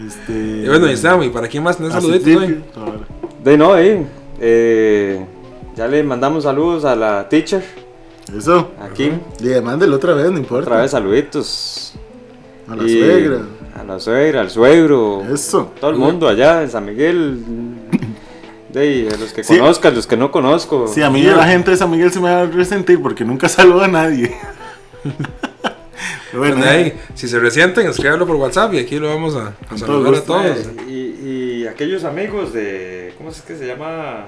este... Y bueno, y Sam, ¿y para quién más a saluditos ahora. De no, ahí. Eh, ya le mandamos saludos a la teacher. Eso. Aquí. Y mándelo otra vez, no importa. Otra vez saluditos. A la Y suegra. A la suegra, al suegro. Eso. Todo el mundo allá en San Miguel. De ahí, a los que Sí. conozcas, los que no conozco. Sí, a mí la gente de San Miguel se me va a resentir porque nunca [laughs] saluda a nadie. Pero [laughs] bueno, ahí, si se resienten, escríbalo por WhatsApp y aquí lo vamos a, saludar todo a todos. Mae, Y, y aquellos amigos de. ¿Cómo es que se llama?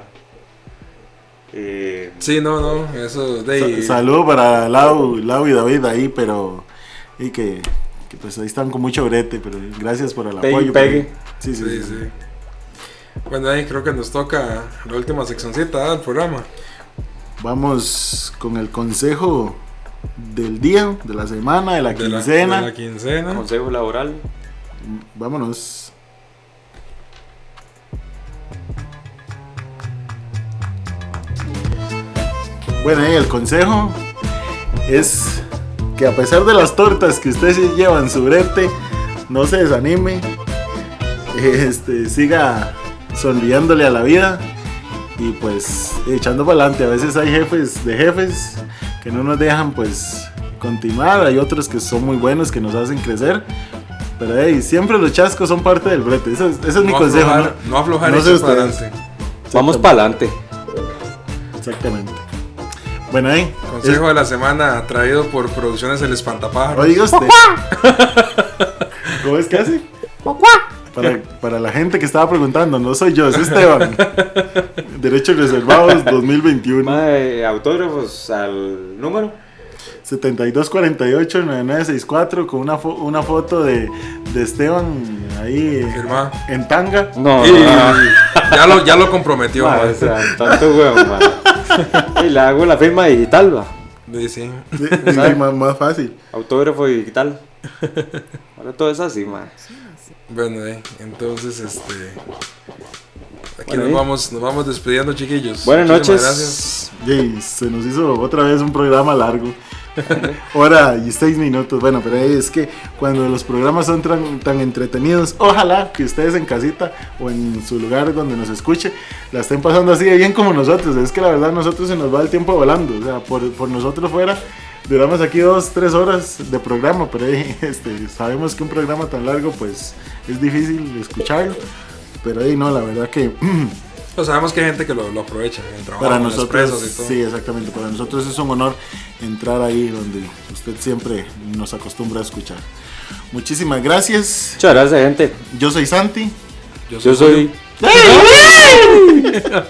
Eh, Sí, no, no, eso de sa- saludo para Lau, Lau y David ahí, pero. Y que, que pues ahí están con mucho brete, pero gracias por el Pegue apoyo. pegue. Sí, sí, Sí, sí. sí. Bueno, ahí creo que nos toca la última seccioncita del programa. Vamos con el consejo del día, de la semana, de la De la, quincena. de la quincena. consejo laboral. Vámonos. Bueno, el consejo es que a pesar de las tortas que usted se lleva en su brete, no se desanime, este, siga sonriéndole a la vida y pues echando para adelante. A veces hay jefes de jefes que no nos dejan pues continuar, hay otros que son muy buenos, que nos hacen crecer. Pero hey, siempre los chascos son parte del brete. Ese es, ese es mi consejo. aflojar, ¿no? no aflojar No sé para adelante. Vamos para adelante. Exactamente. Bueno, ahí. Consejo de la semana traído por Producciones El Espantapájaros. Oiga usted. [laughs] ¿Cómo es que hace? Para, para la gente que estaba preguntando, no soy yo, es Esteban. [laughs] Derechos reservados 2021. Mae, autógrafos al número. 7248-9964 con una, fo- una foto de, de Esteban ahí Firma. en tanga. No, Y no, no. ya, lo, ya lo comprometió. O sea, tanto huevo. Y le hago la firma digital, va. Sí, sí. Sí, sí, más, más fácil. Autógrafo digital. Ahora todo es así, mae. Bueno, eh, entonces, este. Aquí Bueno, nos, ahí. vamos, nos vamos despidiendo, chiquillos. Buenas Muchísimas noches. Gracias. Yay, se nos hizo otra vez un programa largo. [laughs] Hora y seis minutos. Bueno, pero es que cuando los programas son tan, tan entretenidos, ojalá que ustedes en casita o en su lugar donde nos escuche la estén pasando así de bien como nosotros. Es que la verdad, nosotros se nos va el tiempo volando. O sea, por, por nosotros fuera, duramos aquí dos, tres horas de programa, pero [laughs] este, sabemos que un programa tan largo, pues es difícil escucharlo. Pero ahí no, la verdad que. [clears throat] Pues sabemos que hay gente que lo, lo aprovecha en el trabajo, Para nosotros, presos y todo. sí, exactamente. Para nosotros es un honor entrar ahí donde usted siempre nos acostumbra a escuchar. Muchísimas gracias. Muchas gracias, gente. Yo soy Santi. Yo soy.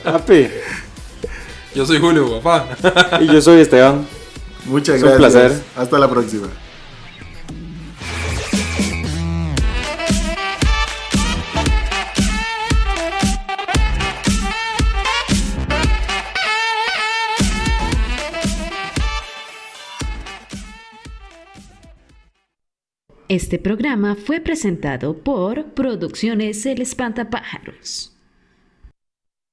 Papi. Yo soy Julio, papá. Y yo soy Esteban. Muchas Es un gracias. placer. Hasta la próxima. Este programa fue presentado por Producciones El Espantapájaros.